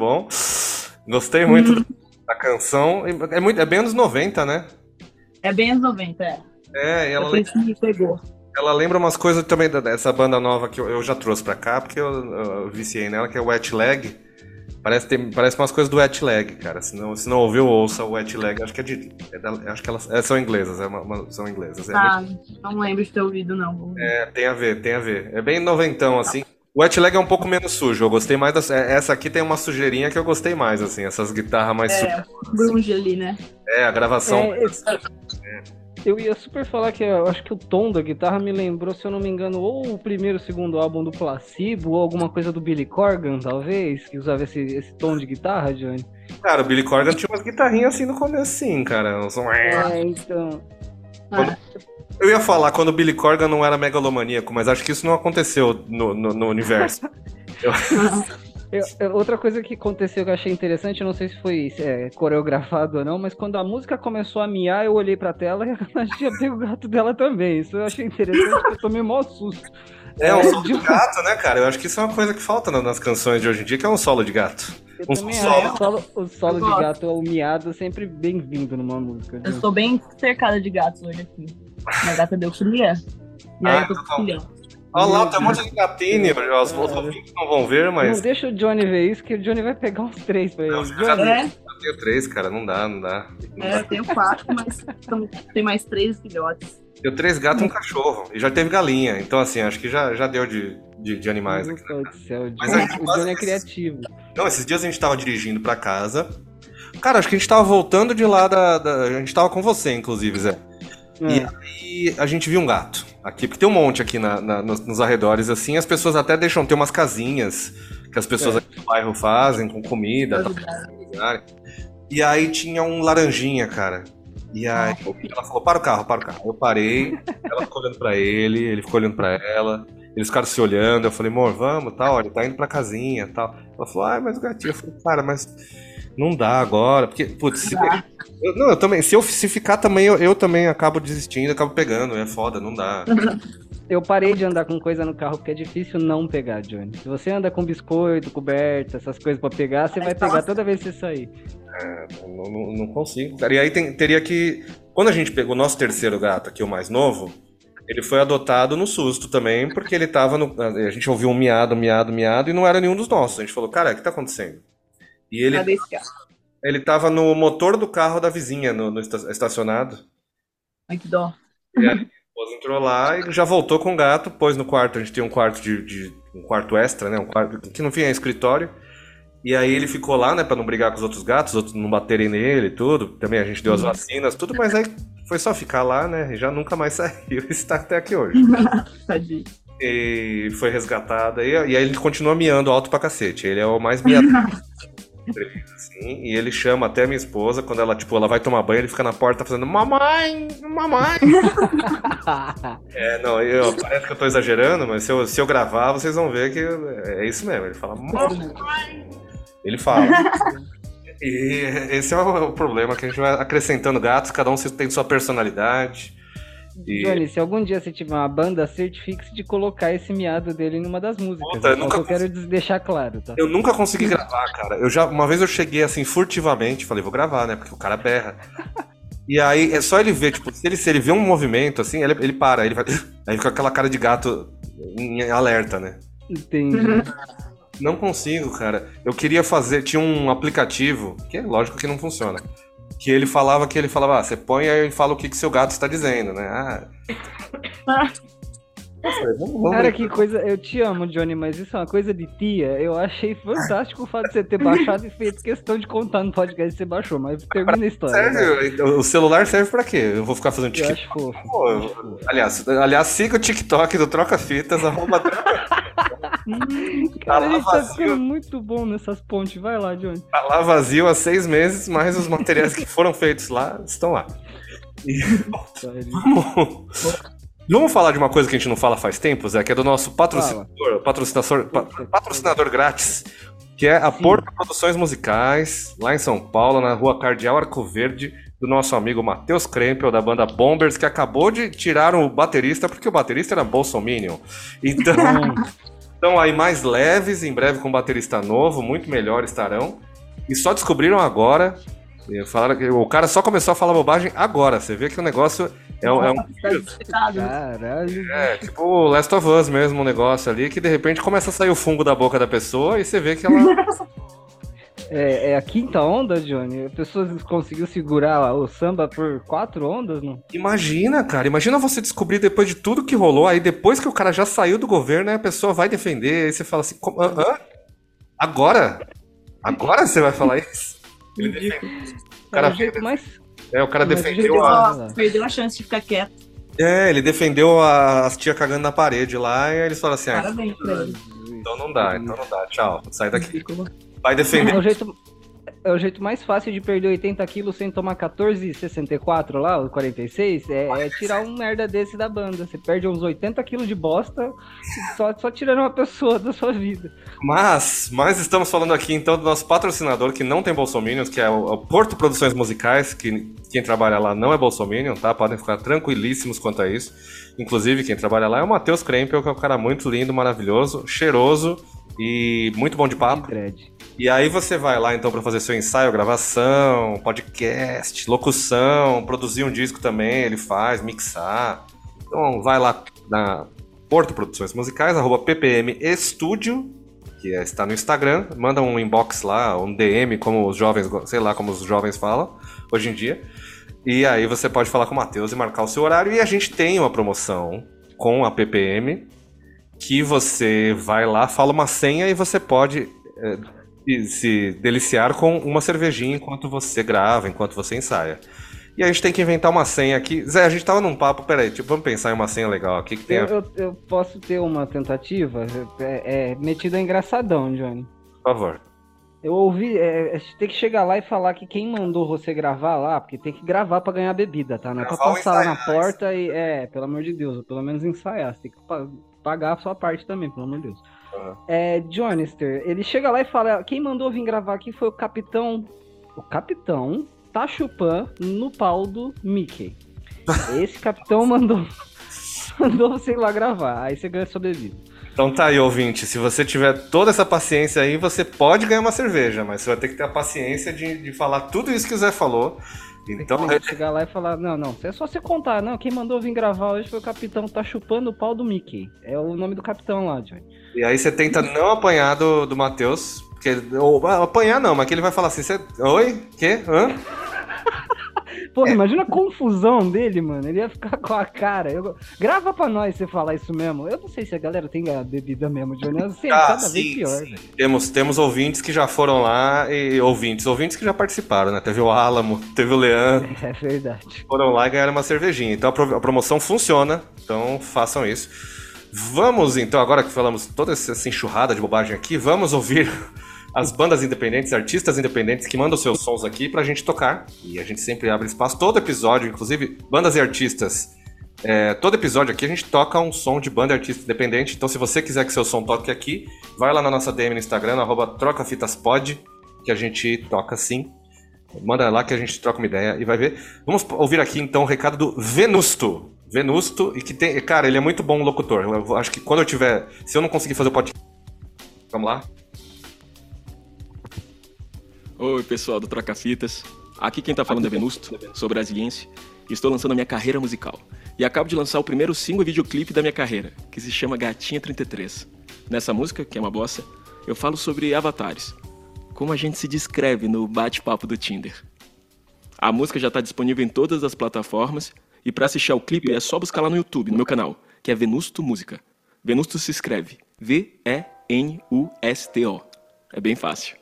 Bom. Gostei muito da canção. É, muito, é bem anos 90, né? É bem anos 90, é. É, e ela, que me pegou. ela lembra umas coisas também dessa banda nova que eu, eu já trouxe pra cá, porque eu, eu viciei nela, que é o Wet Leg. Parece, ter, parece umas coisas do Wet Leg, cara. Se não, se não ouviu, ouça o Wet Leg. Acho que é de. é da- acho que elas é, são inglesas, é uma- uma- são inglesas. É Tá, não lembro de ter ouvido, não. É, tem a ver, tem a ver. É bem noventão, assim. O Wet Leg é um pouco menos sujo. Eu gostei mais das. é, Essa aqui tem uma sujeirinha que eu gostei mais, assim. Essas guitarras mais É, sujas. grunge ali, né? É, a gravação. É, Eu ia super falar que eu acho que o tom da guitarra me lembrou, se eu não me engano, ou o primeiro ou segundo álbum do Placebo, ou alguma coisa do Billy Corgan, talvez, que usava esse, esse tom de guitarra, Johnny. Cara, o Billy Corgan tinha umas guitarrinhas assim no começo, sim, cara. Uns- É, então. Quando- Eu ia falar quando o Billy Corgan não era megalomaníaco, mas acho que isso não aconteceu no, no, no universo. Eu- Eu- eu- outra coisa que aconteceu que eu achei interessante, eu não sei se foi é, coreografado ou não, mas quando a música começou a miar, eu olhei pra tela e ela tinha pego o gato dela também. Isso eu achei interessante, porque eu tomei maior susto. É um É, solo de- de gato, né, cara? Eu acho que isso é uma coisa que falta na- nas canções de hoje em dia, que é um solo de gato. Eu Um também solo. acho o solo, o solo de gato, o miado, sempre bem-vindo numa música. Eu viu? estou bem cercada de gatos hoje aqui. Minha gata deu cria. E aí Ah, eu tô com filhão. Olha lá, tem um monte de gatinho. Os, ouvintes não vão ver, Não mas deixa o Johnny ver isso, que o Johnny vai pegar uns três pra ele. Não, Johnny, É, eu tenho três, cara. Não dá, não dá. Não é, dá. eu tenho quatro, mas tem mais três filhotes. Tenho três gatos e um cachorro. E já teve galinha. Então, assim, acho que já, já deu de, de, de animais meu aqui. Deus do céu, o Mas o Johnny é isso. criativo. Não, esses dias a gente tava dirigindo pra casa. Cara, acho que a gente tava voltando de lá da. da- a gente tava com você, inclusive, Zé. É. E a gente viu um gato aqui, porque tem um monte aqui na- na- nos, nos arredores, assim. As pessoas até deixam ter umas casinhas que as pessoas É. aqui no bairro fazem com comida. tal. E aí tinha um laranjinha, cara. E aí ela falou: para o carro, para o carro. Eu parei, ela ficou olhando pra ele, ele ficou olhando pra ela. Eles ficaram se olhando, eu falei, amor, vamos, tal, ele tá indo pra casinha tal. Ela falou, ai, mas o gatinho, eu falei, cara, mas não dá agora, porque, putz, se, eu, não, eu também, se eu se ficar também, eu, eu também acabo desistindo, acabo pegando, é foda, não dá. Eu parei de andar com coisa no carro porque é difícil não pegar, Johnny. Se você anda com biscoito, coberta, essas coisas pra pegar, você vai pegar toda vez que você sair. Não, não- não consigo. E aí tem- teria que. Quando a gente pegou o nosso terceiro gato, aqui, o mais novo, ele foi adotado no susto também, porque ele tava no. A gente ouviu um miado, miado, miado, e não era nenhum dos nossos. A gente falou, cara, o que tá acontecendo? E ele, ele tava no motor do carro da vizinha, no, no esta- estacionado. Ai, que dó. E a esposa entrou lá e já voltou com o gato, pôs no quarto. A gente tem um quarto de, de- um quarto extra, né? Um quarto que no fim é escritório. E aí ele ficou lá, né, pra não brigar com os outros gatos, os outros não baterem nele e tudo. Também a gente deu as vacinas, tudo, mas aí foi só ficar lá, né? E já nunca mais saiu. E está até aqui hoje. Tadinho. E foi resgatado. E, e aí ele continua miando alto pra cacete. Ele é o mais miador. assim, e ele chama até a minha esposa, quando ela, tipo, ela vai tomar banho, ele fica na porta fazendo mamãe, mamãe. É, não, eu, parece que eu tô exagerando, mas se eu, se eu gravar, vocês vão ver que é isso mesmo. Ele fala, mamãe. Ele fala. E esse é o, o problema, que a gente vai acrescentando gatos, cada um tem sua personalidade. E- Johnny, se algum dia você tiver uma banda, certifique-se de colocar esse miado dele numa das músicas. Puta, eu é nunca eu quero deixar claro, tá? Eu nunca consegui gravar, cara. Eu já, uma vez eu cheguei assim furtivamente, falei, vou gravar, né? Porque o cara berra. E aí é só ele ver, tipo, se ele, se ele vê um movimento assim, ele, ele para, ele vai. Aí fica aquela cara de gato em alerta, né? Entendi. Não consigo, cara. Eu queria fazer. Tinha um aplicativo, que é lógico que não funciona. Que ele falava que ele falava, ah, você põe aí e fala o que, que seu gato está dizendo, né? Ah. Eu falei, vamos, vamos Cara, que coisa. Eu te amo, Johnny, mas isso é uma coisa de tia. Eu achei fantástico o fato de você ter baixado e feito questão de contar no podcast que você baixou, mas termina a história. vai. Serve? O celular serve pra quê? Eu vou ficar fazendo Eu TikTok. acho fofo. Pô, eu- aliás, aliás, siga o TikTok do Troca Fitas, arroba Cara, a lá gente tá vazio. ficando muito bom nessas pontes. Vai lá, Johnny. tá lá vazio há seis meses, mas os materiais que foram feitos lá estão lá. E vamos, vamos falar de uma coisa que a gente não fala faz tempo, Zé, que é do nosso patrocinador, patrocinador, pa- patrocinador grátis, que é a Porta Produções Musicais, lá em São Paulo, na rua Cardeal Arco Verde, do nosso amigo Matheus Krempel, da banda Bombers, que acabou de tirar o baterista, porque o baterista era Bolsominion. Então, estão aí mais leves, em breve com baterista novo, muito melhor estarão. E só descobriram agora. Falaram que o cara só começou a falar bobagem agora. Você vê que o negócio é, um- é um. Tá. Caralho. É, tipo o Last of Us mesmo, um negócio ali, que de repente começa a sair o fungo da boca da pessoa e você vê que ela. É, é a quinta onda, Johnny? A pessoa conseguiu segurar o samba por quatro ondas, não? Imagina, cara, imagina você descobrir depois de tudo que rolou, aí depois que o cara já saiu do governo, aí a pessoa vai defender, aí você fala assim, "Como- hã? Hã? Agora? Agora você vai falar isso? Ele defende. O cara é o jeito mais É, o cara Mas defendeu eu a. perdeu a chance de ficar quieto. É, ele defendeu a- as tia cagando na parede lá, e aí eles falaram assim: ah, Parabéns pra ele. então não dá, então não dá, tchau, sai daqui. Vai defender. É o jeito, é o jeito mais fácil de perder 80 quilos sem tomar 14,64 lá, o 46, é, é tirar um merda desse da banda. Você perde uns 80 quilos de bosta só, só tirando uma pessoa da sua vida. Mas, mas estamos falando aqui então do nosso patrocinador que não tem Bolsominions, que é o, o Porto Produções Musicais, que quem trabalha lá não é Bolsominion, tá? Podem ficar tranquilíssimos quanto a isso. Inclusive, quem trabalha lá é o Matheus Krempel, que é um cara muito lindo, maravilhoso, cheiroso e muito bom de papo. Dread. E aí você vai lá então para fazer seu ensaio, gravação, podcast, locução, produzir um disco também, ele faz, mixar. Então vai lá na Porto Produções Musicais, arroba ppm Estúdio, que é- está no Instagram, manda um inbox lá, um DM, como os jovens, sei lá como os jovens falam hoje em dia. E aí você pode falar com o Matheus e marcar o seu horário. E a gente tem uma promoção com a ppm, que você vai lá, fala uma senha e você pode é, e se deliciar com uma cervejinha enquanto você grava, enquanto você ensaia. E a gente tem que inventar uma senha aqui. Zé, a gente tava num papo, peraí, tipo, vamos pensar em uma senha legal aqui que tem Eu, eu, eu posso ter uma tentativa? É, é metido a engraçadão, Johnny. Por favor. Eu ouvi, é, a gente tem que chegar lá e falar que quem mandou você gravar lá, porque tem que gravar pra ganhar bebida, tá? Não é pra passar lá na porta e, é, pelo amor de Deus, pelo menos ensaiar. Você tem que pa- pagar a sua parte também, pelo amor de Deus. Aham. É, Johnister, ele chega lá e fala, quem mandou vir gravar aqui foi o capitão, o capitão Tachupan no pau do Mickey. Esse capitão mandou, mandou você ir lá gravar, aí você ganha sua bebida. Então tá aí, ouvinte. Se você tiver toda essa paciência aí, você pode ganhar uma cerveja, mas você vai ter que ter a paciência de, de falar tudo isso que o Zé falou. Então, Tem que chegar lá e falar, não, não, é só você contar, não, quem mandou vir gravar hoje foi o capitão, tá chupando o pau do Mickey. É o nome do capitão lá, Johnny. e aí você tenta não apanhar do, do Matheus. Porque, ou, ah, apanhar não, mas que ele vai falar assim: você, Oi? Quê? Hã? Pô, É. imagina a confusão dele, mano. Ele ia ficar com a cara. Eu- Grava pra nós você falar isso mesmo. Eu não sei se a galera tem a bebida mesmo, Johnny. Assim, é Ah, cada sim, vez pior, sim. Temos, temos ouvintes que já foram lá e ouvintes, ouvintes que já participaram, né? Teve o Álamo, teve o Leandro, É verdade. foram lá e ganharam uma cervejinha. Então a, pro- a promoção funciona, então façam isso. Vamos então, agora que falamos toda essa enxurrada de bobagem aqui, vamos ouvir as bandas independentes, artistas independentes que mandam seus sons aqui pra gente tocar. E a gente sempre abre espaço, todo episódio, inclusive bandas e artistas. é, todo episódio aqui a gente toca um som de banda e artista independente. Então, se você quiser que seu som toque aqui, vai lá na nossa DM no Instagram, arroba trocafitaspod, que a gente toca sim. Manda lá que a gente troca uma ideia e vai ver. Vamos ouvir aqui então o recado do Venusto. Venusto, e que tem. Cara, ele é muito bom locutor. Eu acho que quando eu tiver. Se eu não conseguir fazer o podcast. Vamos lá? Oi, pessoal do Troca Fitas. Aqui quem tá falando é Venusto, sou brasiliense e estou lançando a minha carreira musical. E acabo de lançar o primeiro single videoclipe da minha carreira, que se chama Gatinha 33. Nessa música, que é uma bossa, eu falo sobre avatares. Como a gente se descreve no bate-papo do Tinder. A música já está disponível em todas as plataformas e para assistir ao clipe é só buscar lá no YouTube, no meu canal, que é Venusto Música. Venusto se escreve V-E-N-U-S-T-O. É bem fácil.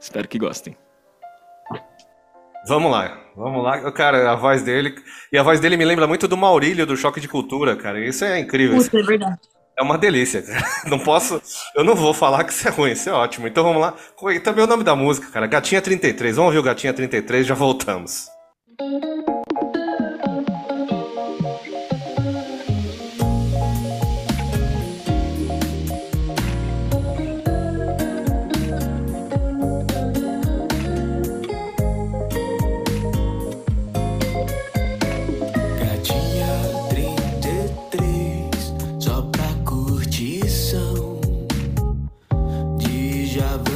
Espero que gostem. Vamos lá, vamos lá. Cara, a voz dele. E a voz dele me lembra muito do Maurílio do Choque de Cultura, cara. Isso é incrível. isso é verdade. É uma delícia, cara. Não posso. Eu não vou falar que isso é ruim, isso é ótimo. Então vamos lá. E também o nome da música, cara. Gatinha 33. Vamos ouvir o Gatinha 33 já voltamos. Gatinha De Javan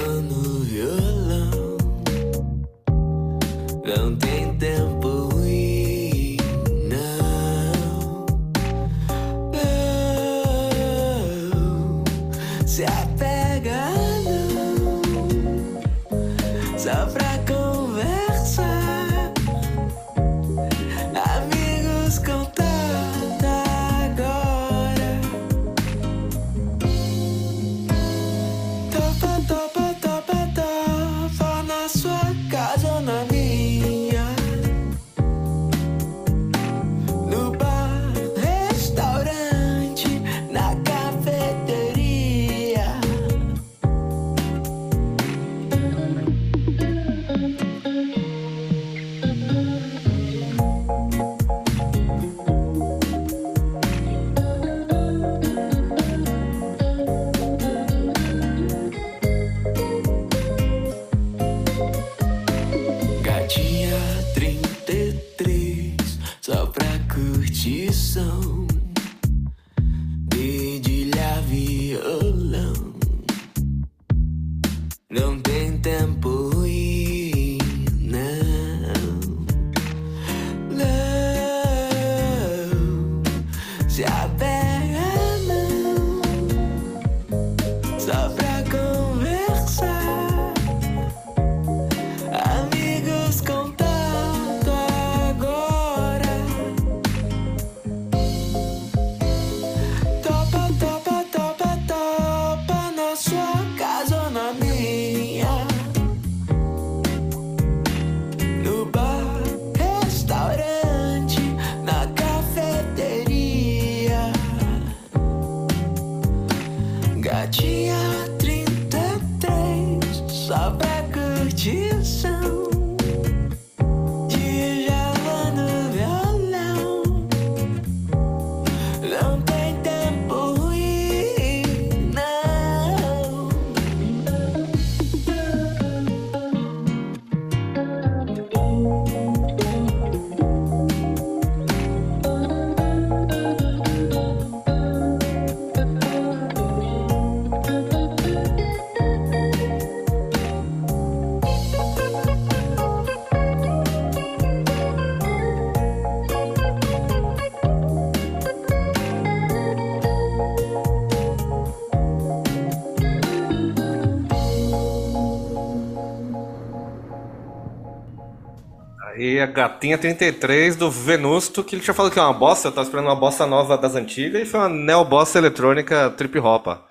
a gatinha 33 do Venusto, que ele tinha falado que é uma bossa, eu tava esperando uma bossa nova das antigas, e foi uma neo-bossa eletrônica trip hopa.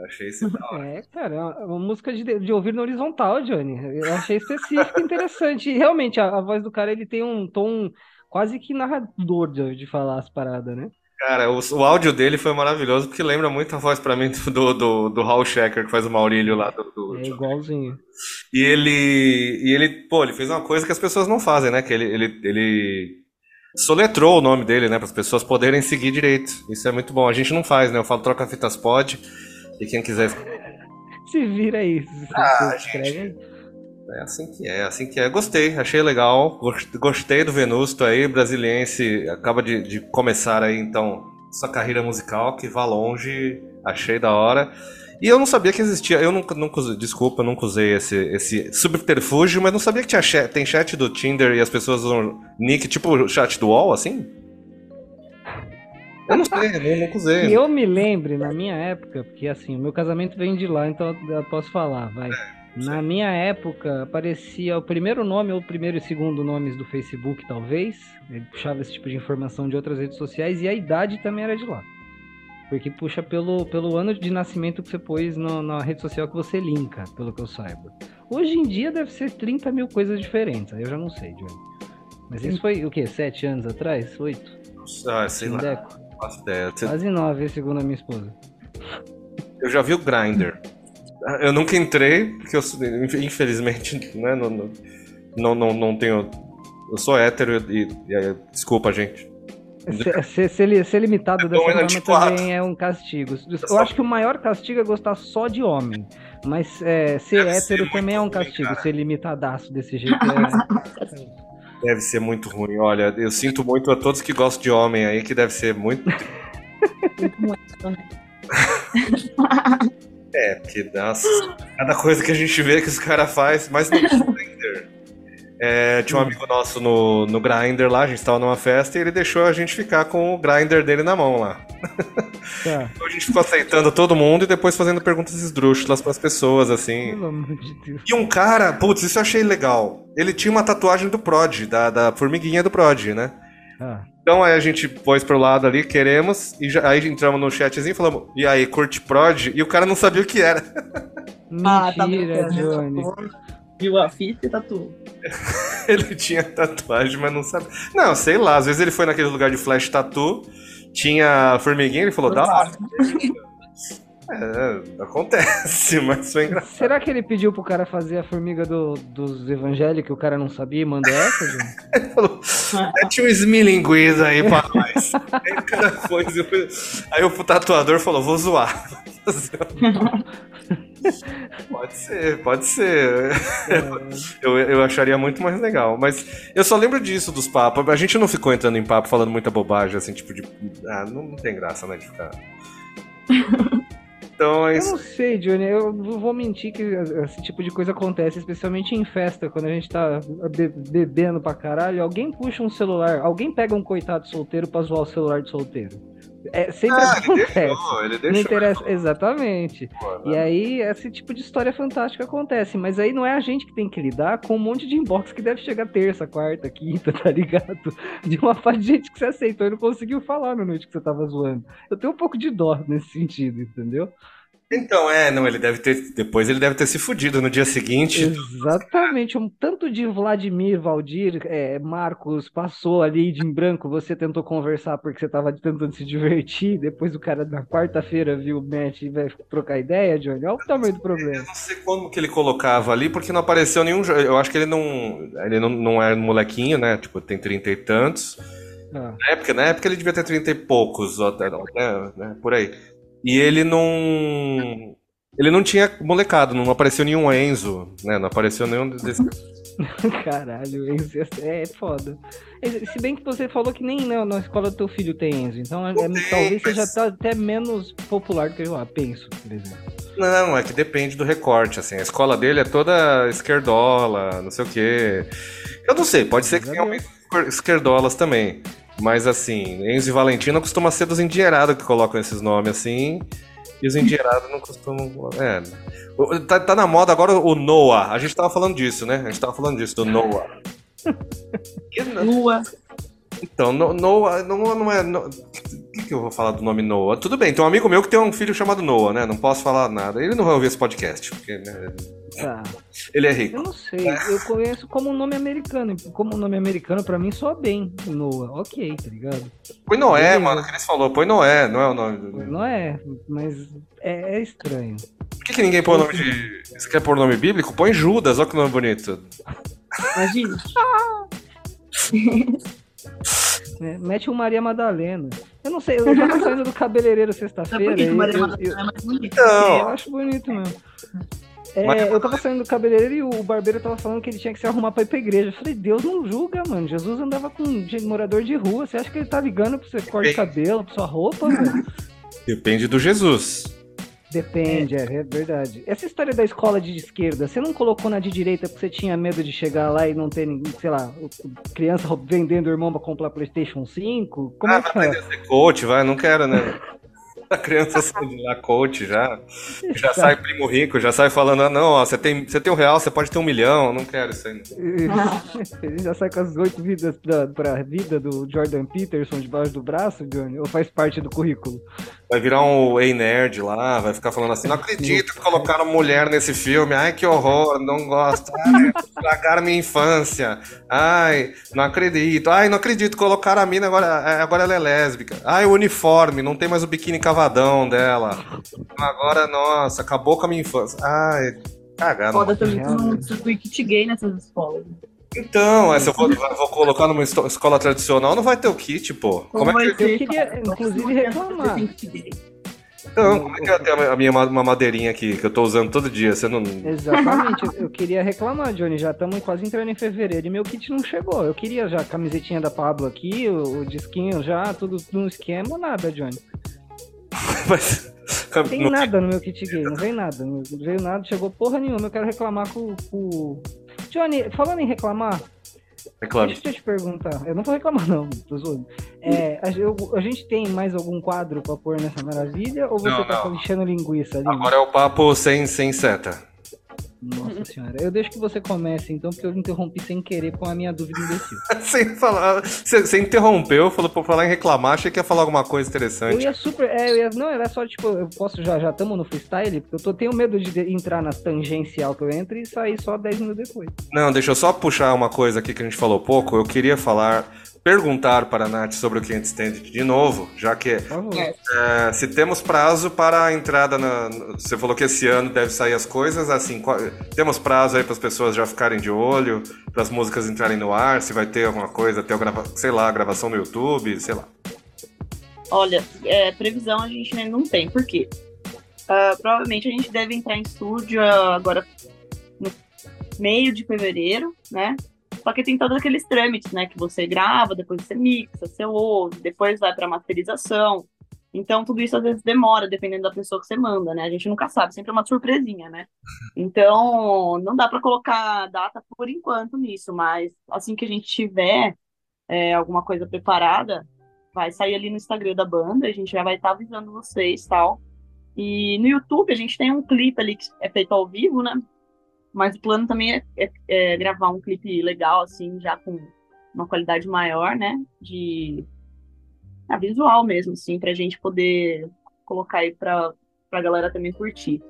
Eu Achei isso. É, cara, é uma, música de, de ouvir no horizontal, Johnny. Eu achei específico interessante. E realmente, a, a voz do cara, ele tem um tom quase que narrador de, de falar as paradas, né? Cara, o, o áudio dele foi maravilhoso, porque lembra muito a voz pra mim do, do, do Raul Schecker, que faz o Maurílio lá do, do- É igualzinho. E ele, e ele, pô, ele fez uma coisa que as pessoas não fazem, né? Que ele, ele, ele soletrou o nome dele, né? Para as pessoas poderem seguir direito. Isso é muito bom. A gente não faz, né? Eu falo troca fitas pode. E quem quiser. Se vira aí. Se Ah, se escreve aí. É assim que é, é assim que é. Gostei, achei legal. Gos- Gostei do Venusto aí, brasiliense. Acaba de, de começar aí, então, sua carreira musical, que vá longe. Achei da hora. E eu não sabia que existia. Eu nunca, nunca desculpa, eu nunca usei esse, esse subterfúgio, mas não sabia que tinha chat, tem chat do Tinder e as pessoas usam nick, tipo chat do UOL, assim? Eu não sei, eu nunca usei. Eu me lembre, na minha época, porque assim, o meu casamento vem de lá, então eu posso falar, vai. Na minha época, aparecia o primeiro nome ou o primeiro e segundo nomes do Facebook, talvez. Ele puxava esse tipo de informação de outras redes sociais e a idade também era de lá. Porque puxa pelo, pelo ano de nascimento que você pôs no- na rede social que você linka, pelo que eu saiba. Hoje em dia deve ser 30 mil coisas diferentes, aí eu já não sei, Johnny. Mas isso foi o quê? Sete anos atrás? Oito? Ah, sei lá. Faço ideia. Você- Quase nove, segundo a minha esposa. Eu já vi o Grindr. Eu nunca entrei, porque eu, infelizmente, né, não, não, não, não, não tenho. Eu sou hétero e. e- e- desculpa, gente. Ser, ser, ser li- ser limitado dessa Bom, é forma antiquado. também é um castigo. Eu acho que o maior castigo é gostar só de homem. Mas é, ser Deve ser hétero também é um muito ruim, castigo. cara. Ser limitadaço desse jeito é. Deve ser muito ruim. Olha, eu sinto muito a todos que gostam de homem aí, que deve ser muito. É, porque, nossa, cada coisa que a gente vê que os caras fazem, mas no Grindr. É, tinha um amigo nosso no, no Grindr lá, a gente tava numa festa e ele deixou a gente ficar com o Grindr dele na mão lá. Tá. Então a gente ficou aceitando todo mundo e depois fazendo perguntas esdrúxulas pras pessoas, assim. Pelo amor de Deus. E um cara, putz, isso eu achei legal. Ele tinha uma tatuagem do Prod, da, da formiguinha do Prod, né? Ah, Então aí a gente pôs pro lado ali, queremos, e já- aí entramos no chatzinho e falamos, e aí, curte Prod? E o cara não sabia o que era. Ah, tá mentira. Johnny. Viu a fita e tatuou. Ele tinha tatuagem, mas não sabia. Não, sei lá, às vezes ele foi naquele lugar de flash tattoo, tinha formiguinha, ele falou, da hora. É, acontece, mas foi engraçado. Será que ele pediu pro cara fazer a formiga do- dos evangélicos e o cara não sabia e mandou essa, Johnny? Ele falou, mete um esmilinguiza aí pra nós. aí o cara foi, depois- aí o tatuador falou, vou zoar. pode ser, pode ser. Eu, eu acharia muito mais legal. Mas eu só lembro disso dos papos. A gente não ficou entrando em papo falando muita bobagem, assim, tipo de. Ah, não, não tem graça, né, de ficar. Então é Eu não sei, Johnny. Eu não vou mentir que esse tipo de coisa acontece, especialmente em festa, quando a gente tá be- bebendo pra caralho. Alguém puxa um celular, alguém pega um coitado solteiro pra zoar o celular de solteiro. É, sempre Ah, ele acontece. deixou, ele Não deixou. interessa, exatamente. Pô, E né? aí, esse tipo de história fantástica acontece, mas aí não é a gente que tem que lidar com um monte de inbox que deve chegar terça, quarta, quinta, tá ligado? De uma parte de gente que você aceitou e não conseguiu falar na noite que você tava zoando. Eu tenho um pouco de dó nesse sentido, entendeu? Então, é, não, ele deve ter. Depois ele deve ter se fudido no dia seguinte. Exatamente, um tanto de Vladimir, Valdir, é, Marcos passou ali de em branco, você tentou conversar porque você tava tentando se divertir, depois o cara na quarta-feira viu o match e vai trocar ideia, Johnny, olha o tamanho do problema. Não sei como que ele colocava ali, porque não apareceu nenhum. Eu acho que ele não. Ele não, não é molequinho, né? Tipo, tem trinta e tantos. Ah, Na época, na época ele devia ter trinta e poucos, até, né, né, por aí. E ele não. Ele não tinha molecado, não apareceu nenhum Enzo, né? Não apareceu nenhum desses. caralho, Enzo é foda. Se bem que você falou que nem na, na escola do teu filho tem Enzo, então é- é- talvez seja até- até menos popular do que eu ah, penso, por exemplo. Não, é que depende do recorte, assim. A escola dele é toda esquerdola, não sei o quê. Eu não sei, pode ser que tenham esquerdolas também. Mas assim, Enzo e Valentina costuma ser dos endinheirados que colocam esses nomes assim. E os endinheirados não costumam. É. Tá, tá na moda agora o Noah. A gente tava falando disso, né? A gente tava falando disso, do Noah. Lua. Então, no- Noah, Noah não é. no- O que, que eu vou falar do nome Noah? Tudo bem, tem um amigo meu que tem um filho chamado Noah, né? Não posso falar nada. Ele não vai ouvir esse podcast, porque né, Tá. ele é rico. Eu não sei, eu conheço como um nome americano, como um nome americano pra mim soa bem, Noah, ok, tá ligado? Põe Noé, Beleza. mano, que eles falou. Põe Noé, não é o nome. do- Não é, mas é, é estranho. Por que, que ninguém põe o nome de. Você quer pôr nome bíblico? Põe Judas, olha que nome bonito. Imagina. né? Mete um Maria Madalena. Eu não sei, eu já tô saindo do cabeleireiro sexta-feira. E Maria eu- Madalena eu- é mais bonita? Não. Eu acho bonito mesmo. É, eu tava saindo do cabeleireiro e o barbeiro tava falando que ele tinha que se arrumar pra ir pra igreja. Eu falei, Deus não julga, mano. Jesus andava com gente- morador de rua. Você acha que ele tá ligando pra você corte de cabelo, pra sua roupa, velho? Depende do Jesus. Depende, é, é verdade. Essa história da escola de esquerda, você não colocou na de direita porque você tinha medo de chegar lá e não ter, ninguém, sei lá, criança vendendo o irmão pra comprar PlayStation 5? Como Ah, é que vai é? aprender a ser coach, vai, não quero, né? A criança sai de lá coach já. Já sai primo rico, já sai falando, ah, não, ó, você tem, você tem um real, você pode ter um milhão, não quero isso aí. Ele já sai com as oito vidas pra, pra vida do Jordan Peterson debaixo do braço, Johnny? Ou faz parte do currículo? Vai virar um Ei Nerd lá, vai ficar falando assim, não acredito que colocaram mulher nesse filme, ai que horror, não gosto, ai, estragaram minha infância, ai, não acredito, ai, não acredito, colocaram a mina, agora, é, agora ela é lésbica, ai, o uniforme, não tem mais o biquíni cavadão dela, agora, nossa, acabou com a minha infância, ai, cagado. Foda também que kit gay nessas escolas. Então, é, se eu for, vou colocar numa escola tradicional, não vai ter o kit, pô. Como é que Eu queria, inclusive, reclamar. Então, como é que eu tenho a minha ma- uma madeirinha aqui, que eu tô usando todo dia? Você não. Exatamente, eu, eu queria reclamar, Johnny. Já estamos quase entrando em fevereiro e meu kit não chegou. Eu queria já a camisetinha da Pablo aqui, o, o disquinho já, tudo no esquema, nada, Johnny. Mas. Não tem não- nada no meu kit gay, não veio nada. Não veio nada, chegou porra nenhuma. Eu quero reclamar com o. Johnny, falando em reclamar, Reclame. deixa eu te perguntar. Eu não vou reclamar, não, tô zoando. É, a, eu- a gente tem mais algum quadro pra pôr nessa maravilha? Ou você Não, tá não. enchendo linguiça ali? Agora é o papo sem, sem seta. Nossa senhora. Eu deixo que você comece, então, porque eu interrompi sem querer com a minha dúvida imbecil. sem falar. Você, você interrompeu, falou pra falar em reclamar, achei que ia falar alguma coisa Eu interessante. ia super. É, eu ia, não, era só tipo, eu posso já, já tamo no freestyle, porque eu tô, tenho medo de entrar nas tangencial que eu entro e sair só 10 minutos depois. Não, deixa eu só puxar uma coisa aqui que a gente falou pouco. Eu queria falar, perguntar para a Nath sobre o Can't Stand de novo, já que favor. é, se temos prazo para a entrada na. Você falou que esse ano deve sair as coisas, assim, qual- temos prazo aí para as pessoas já ficarem de olho, para as músicas entrarem no ar, se vai ter alguma coisa, ter, grava, sei lá, gravação no YouTube, sei lá. Olha, é, previsão a gente ainda não tem, por quê? Ah, provavelmente a gente deve entrar em estúdio agora no meio de fevereiro, né? Só que tem todos aqueles trâmites, né? Que você grava, depois você mixa, você ouve, depois vai para masterização. Então, tudo isso às vezes demora, dependendo da pessoa que você manda, né? A gente nunca sabe, sempre é uma surpresinha, né? Então, não dá para colocar data por enquanto nisso, mas assim que a gente tiver é, alguma coisa preparada, vai sair ali no Instagram da banda, a gente já vai estar avisando vocês tal. E no YouTube a gente tem um clipe ali que é feito ao vivo, né? Mas o plano também é, é- é gravar um clipe legal, assim, já com uma qualidade maior, né? De ah, visual mesmo, assim, pra gente poder colocar aí pra pra galera também curtir.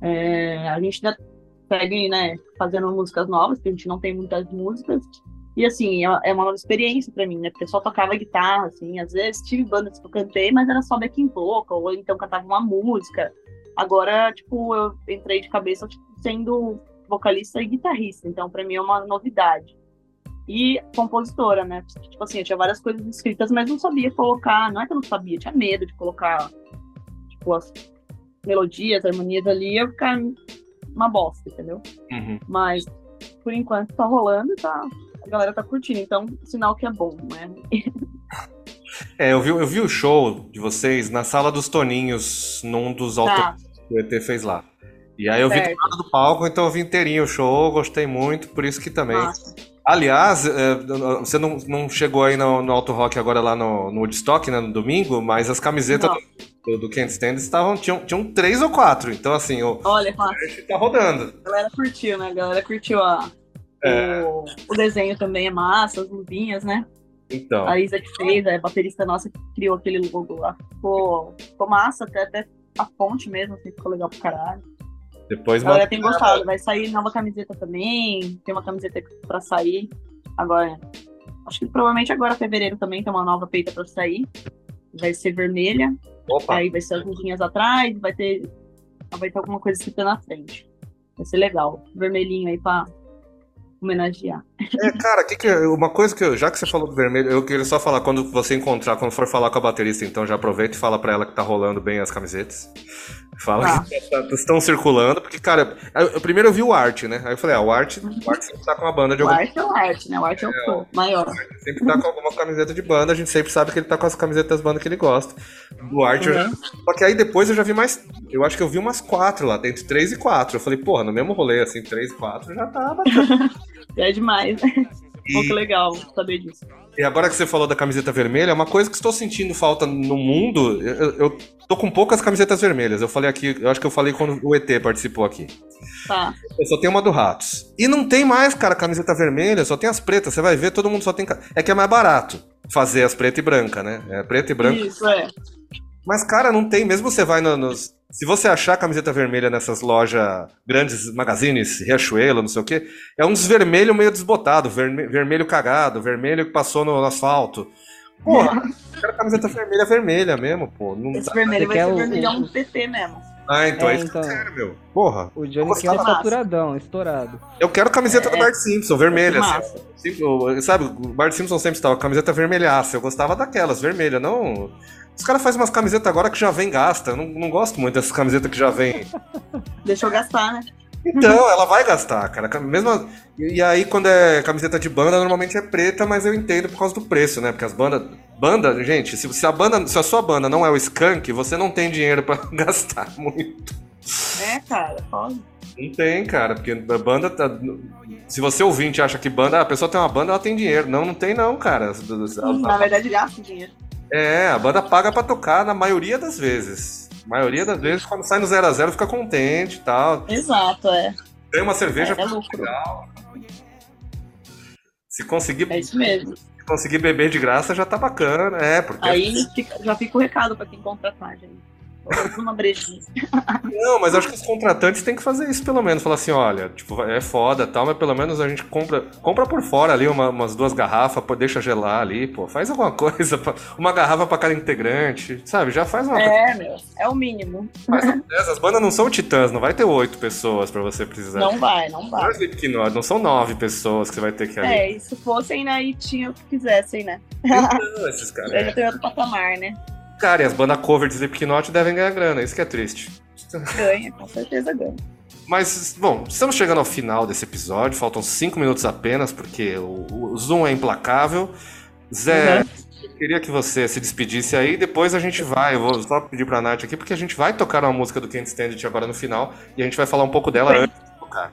É, a gente ainda segue, né, fazendo músicas novas, porque a gente não tem muitas músicas. E assim, é é uma nova experiência pra mim, né? Porque eu só tocava guitarra, assim, às vezes tive bandas que eu cantei, mas era só backing vocal, ou então cantava uma música. Agora, tipo, eu entrei de cabeça tipo, sendo vocalista e guitarrista, então pra mim é uma novidade. E compositora, né? Tipo assim, eu tinha várias coisas escritas, mas não sabia colocar, não é que eu não sabia, eu tinha medo de colocar, tipo, as melodias, harmonias ali, ia ficar uma bosta, entendeu? Uhum. Mas, por enquanto, tá rolando e tá, a galera tá curtindo, então, sinal que é bom, né? É, eu vi, eu vi o show de vocês na sala dos Toninhos, num dos Tá. autores que o ET fez lá. E aí eu vi do Certo. lado do palco, então eu vi inteirinho o show, gostei muito, por isso que também. Massa. Aliás, é, você não, não chegou aí no, no Auto Rock agora lá no, no Woodstock, né, no domingo, mas as camisetas do, do Can't Stand estavam, tinham, tinham três ou quatro, então assim, o Olha, massa. tá rodando. A galera curtiu, né? A galera curtiu a, É. o, o desenho também é massa, as luvinhas, né? Então, A Isa que fez, a baterista nossa que criou aquele logo lá. Ficou, ficou massa, até, até a fonte mesmo, assim, ficou legal pro caralho. depois A galera tem gostado. Vai sair nova camiseta também. Tem uma camiseta pra sair. Agora, acho que provavelmente agora, fevereiro, também tem uma nova peita pra sair. Vai ser vermelha. Opa, Aí vai ser as luzinhas atrás. Vai ter, vai ter alguma coisa escrita na frente. Vai ser legal. Vermelhinho aí pra homenagear. É, cara, que que uma coisa que eu, já que você falou do vermelho, eu queria só falar quando você encontrar, quando for falar com a baterista, então já aproveita e fala pra ela que tá rolando bem as camisetas. Fala Tá. que tá- estão circulando, porque, cara, eu, eu- primeiro eu vi o Art, né? Aí eu falei, ah, o Art, o Art sempre tá com uma banda de O alguma arte é o arte, né? O arte é o pô, maior. sempre tá com alguma camiseta de banda, a gente sempre sabe que ele tá com as camisetas das bandas que ele gosta. Do Art, eu já- Uhum. só que aí depois eu já vi mais, eu acho que eu vi umas quatro lá, entre três e quatro. Eu falei, porra, no mesmo rolê, assim, três e quatro já tá bacana. É demais. Pô, que legal saber disso. E agora que você falou da camiseta vermelha, é uma coisa que estou sentindo falta no mundo. Eu, eu tô com poucas camisetas vermelhas. Eu falei aqui, eu acho que eu falei quando o ET participou aqui. Tá. Eu só tenho uma do Ratos. E não tem mais, cara, camiseta vermelha, só tem as pretas. Você vai ver, todo mundo só tem. É que é mais barato fazer as preta e branca, né? É preta e branca. Isso, é. Mas, cara, não tem. Mesmo você vai no- nos. Se você achar camiseta vermelha nessas lojas, grandes magazines, Riachuelo, não sei o quê, é uns vermelho meio desbotado, verme- vermelho cagado, vermelho que passou no, no asfalto. Porra, eu quero camiseta vermelha, vermelha mesmo, pô. Não Esse dá- vermelho vai ser o- vermelhão do PT mesmo. Ah, então é, É, isso que eu então. quero, meu. Porra. O Johnny quer massa. saturadão, estourado. Eu quero camiseta do É. Bart Simpson, vermelha. Assim. Sabe, o Bart Simpson sempre estava com camiseta vermelhaça. Eu gostava daquelas, vermelha, não. Os caras fazem umas camisetas agora que já vem gasta. Eu não, não gosto muito dessas camisetas que já vem. Deixa eu gastar, né? Então, ela vai gastar, cara. Mesmo, e, aí, quando é camiseta de banda, normalmente é preta, mas eu entendo por causa do preço, né? Porque as bandas. Banda, gente, se, se a banda, se a sua banda não é o Skank, você não tem dinheiro pra gastar muito. É, cara, foda. Não tem, cara, porque a banda tá. Se você ouvinte acha que banda, a pessoa tem uma banda, ela tem dinheiro. Não, não tem, não, cara. Na verdade, gasta dinheiro. É, a banda paga pra tocar na maioria das vezes. A maioria das vezes, quando sai no 0 a 0 fica contente e tal. Exato, é. Tem uma cerveja É, é legal. Se conseguir, É isso mesmo. se conseguir beber de graça, já tá bacana. É, porque. Aí fica- já fica o recado pra quem contratar, gente. Uma brejinha. Não, mas acho que os contratantes têm que fazer isso pelo menos. Falar assim, olha, tipo, é foda e tal, mas pelo menos a gente compra, compra por fora ali uma- umas duas garrafas, pô, deixa gelar ali, pô, faz alguma coisa, pra- uma garrafa pra cada integrante, sabe? Já faz uma É, meu. É o mínimo. coisa. As bandas não são titãs, não vai ter oito pessoas pra você precisar. Não vai, não Não, vai. é Slipknot, não são nove pessoas que você vai ter que ali. É, e se fossem, né, e tinha o que quisessem, né? Então, esses caras. Aí já tem outro patamar, né? Cara, e as bandas cover de Slipknot devem ganhar grana, isso que é triste. Ganha, com certeza ganha. Mas, bom, estamos chegando ao final desse episódio, faltam cinco minutos apenas, porque o, o Zoom é implacável. Zé, Uhum. eu queria que você se despedisse aí, depois a gente vai, eu vou só pedir pra Nath aqui, porque a gente vai tocar uma música do Can't Stand It agora no final, e a gente vai falar um pouco dela antes de tocar.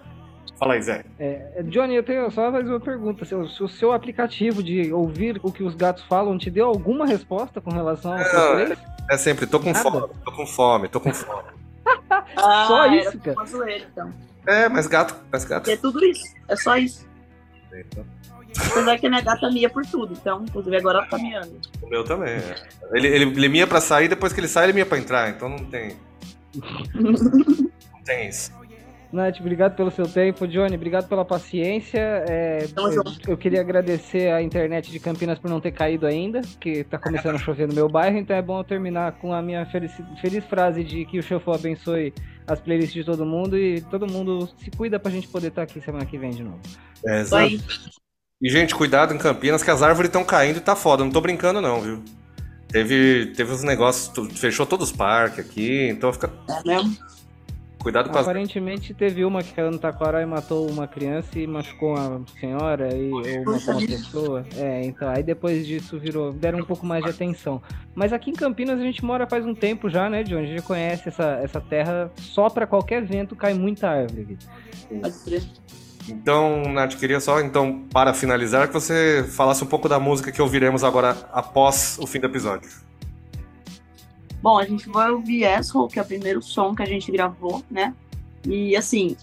Fala aí, Zé. É, Johnny, eu tenho só mais uma pergunta. Se o, se o seu aplicativo de ouvir o que os gatos falam te deu alguma resposta com relação ao Não, seu É sempre, tô com Nada. fome, tô com fome, tô com fome. Ah, Só isso, cara? Uma zoeira, então. É, mas gato, mas gato. É tudo isso. É só isso. Apesar que a minha gata mia por tudo. Então, inclusive, agora ela tá miando. O meu também. é. Ele, ele, ele mia pra sair, depois que ele sai, ele mia pra entrar, então não tem. Não tem isso. Nath, obrigado pelo seu tempo. Johnny, obrigado pela paciência. É, eu, eu queria agradecer a internet de Campinas por não ter caído ainda, que tá começando a chover no meu bairro, então é bom eu terminar com a minha feliz, feliz frase de que o Shuffle abençoe as playlists de todo mundo e todo mundo se cuida pra gente poder estar aqui semana que vem de novo. É, exato. E, gente, cuidado em Campinas, que as árvores estão caindo e tá foda. Não tô brincando, não, viu? Teve, teve uns negócios, fechou todos os parques aqui, então fica. É mesmo? Cuidado com as. Aparentemente teve uma que caiu no Taquará e matou uma criança e machucou uma senhora e ou matou uma pessoa. É, então aí depois disso virou, deram um pouco mais de atenção. Mas aqui em Campinas a gente mora faz um tempo já, né, John? A gente conhece essa, essa terra, só pra qualquer vento cai muita árvore aqui. Pode crer. Então, Nath, queria só, então, para finalizar, que você falasse um pouco da música que ouviremos agora após o fim do episódio. Bom, a gente vai ouvir Asshole, que é o primeiro som que a gente gravou, né? E assim,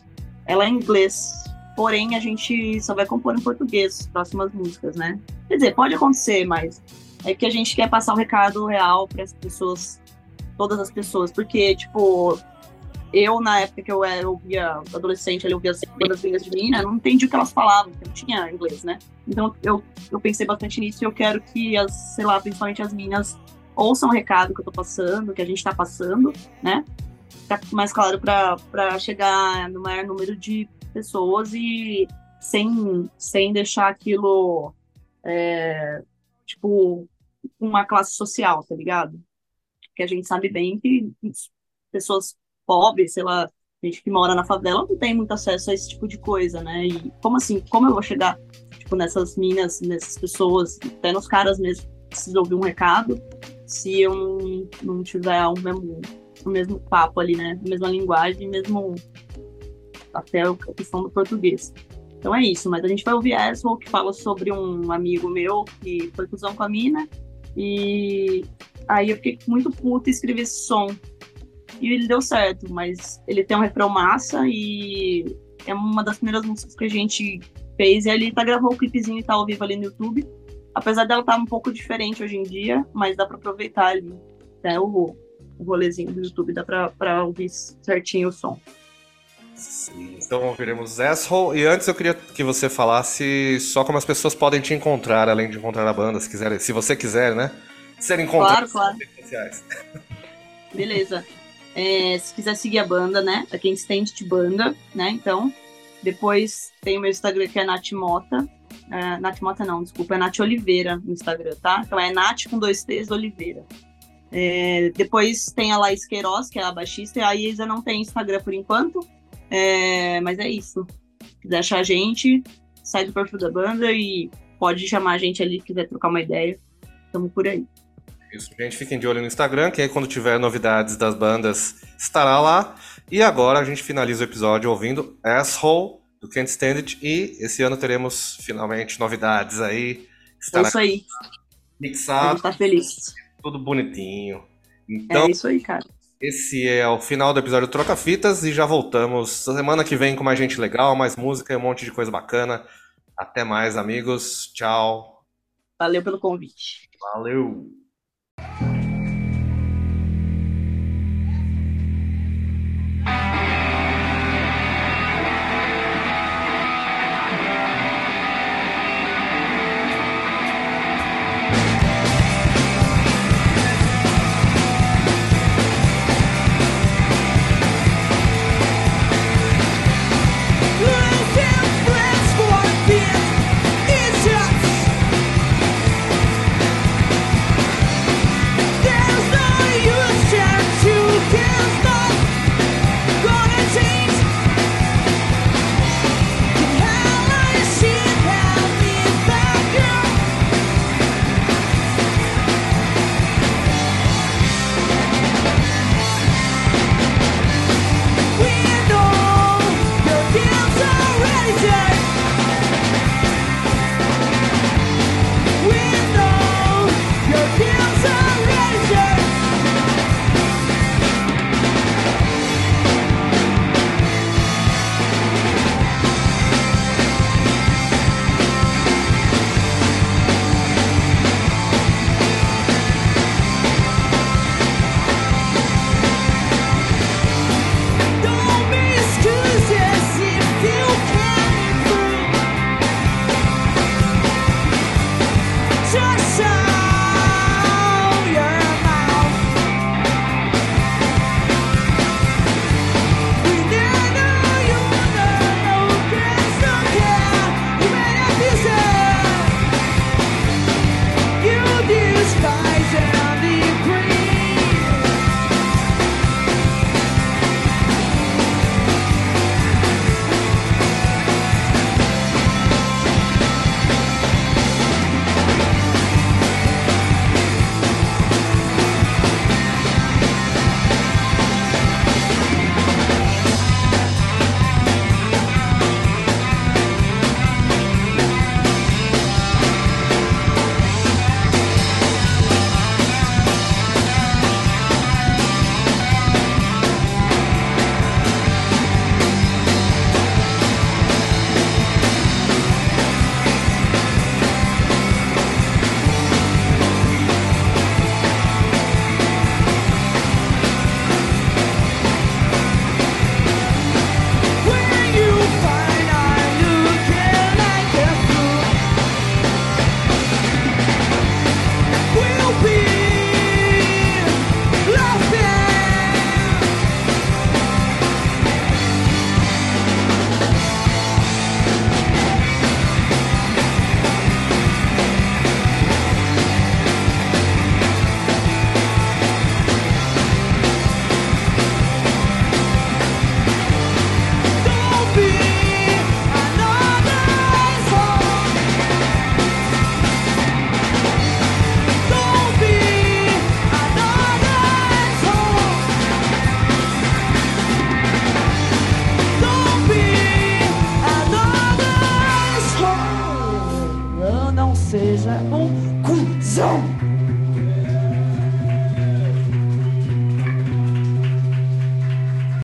ela é em inglês, porém a gente só vai compor em português as próximas músicas, né? Quer dizer, pode acontecer, mas é que a gente quer passar o recado real para as pessoas, todas as pessoas, porque, tipo, eu, na época que eu era, ouvia adolescente, eu ouvia as bandas gringas de mina, não entendi o que elas falavam, porque não tinha inglês, né? Então eu, eu pensei bastante nisso e eu quero que as, sei lá, principalmente as minas ouçam o recado que eu tô passando, que a gente tá passando, né? Tá mais claro para chegar no maior número de pessoas e sem, sem deixar aquilo, é, tipo, uma classe social, tá ligado? Porque a gente sabe bem que pessoas pobres, sei lá, gente que mora na favela não tem muito acesso a esse tipo de coisa, né? E como assim, como eu vou chegar, tipo, nessas minas, nessas pessoas, até nos caras mesmo, que precisam ouvir um recado, se eu não, não tiver o mesmo, o mesmo papo ali, né? A mesma linguagem, mesmo até a questão do português. Então é isso, mas a gente vai ouvir Asshole, que fala sobre um amigo meu que foi cuzão com a mina, e aí eu fiquei muito puta e escrevi esse som. E ele deu certo, mas ele tem um refrão massa e é uma das primeiras músicas que a gente fez. E ele tá gravou o clipezinho e tá ao vivo ali no YouTube. Apesar dela estar um pouco diferente hoje em dia, mas dá pra aproveitar ali né, o, o rolezinho do YouTube, dá pra ouvir certinho o som. Então ouviremos Asshole. E antes eu queria que você falasse só como as pessoas podem te encontrar, além de encontrar a banda, se quiser, se você quiser, né? Ser encontrado Claro, claro. nas redes sociais. Beleza. É, se quiser seguir a banda, né? Pra quem estende de banda, né? Então, depois tem o meu Instagram que é Nath Mota. É, Nath Mota não, desculpa, é Nath Oliveira no Instagram, tá? Então é Nath com dois T's Oliveira. É, depois tem a Laís Queiroz, que é a baixista, e a Isa não tem Instagram por enquanto. É, mas é isso. Se quiser achar a gente, sai do perfil da banda e pode chamar a gente ali se quiser trocar uma ideia. Tamo por aí. Isso, gente, fiquem de olho no Instagram, que aí quando tiver novidades das bandas, estará lá. E agora a gente finaliza o episódio ouvindo Asshole, do Can't Stand It. E esse ano teremos finalmente novidades aí. É isso aí. A mixado, gente tá feliz. tudo bonitinho. Então, É isso aí, cara. esse é o final do episódio Troca Fitas e já voltamos semana que vem com mais gente legal, mais música e um monte de coisa bacana. Até mais, amigos. Tchau. Valeu pelo convite. Valeu.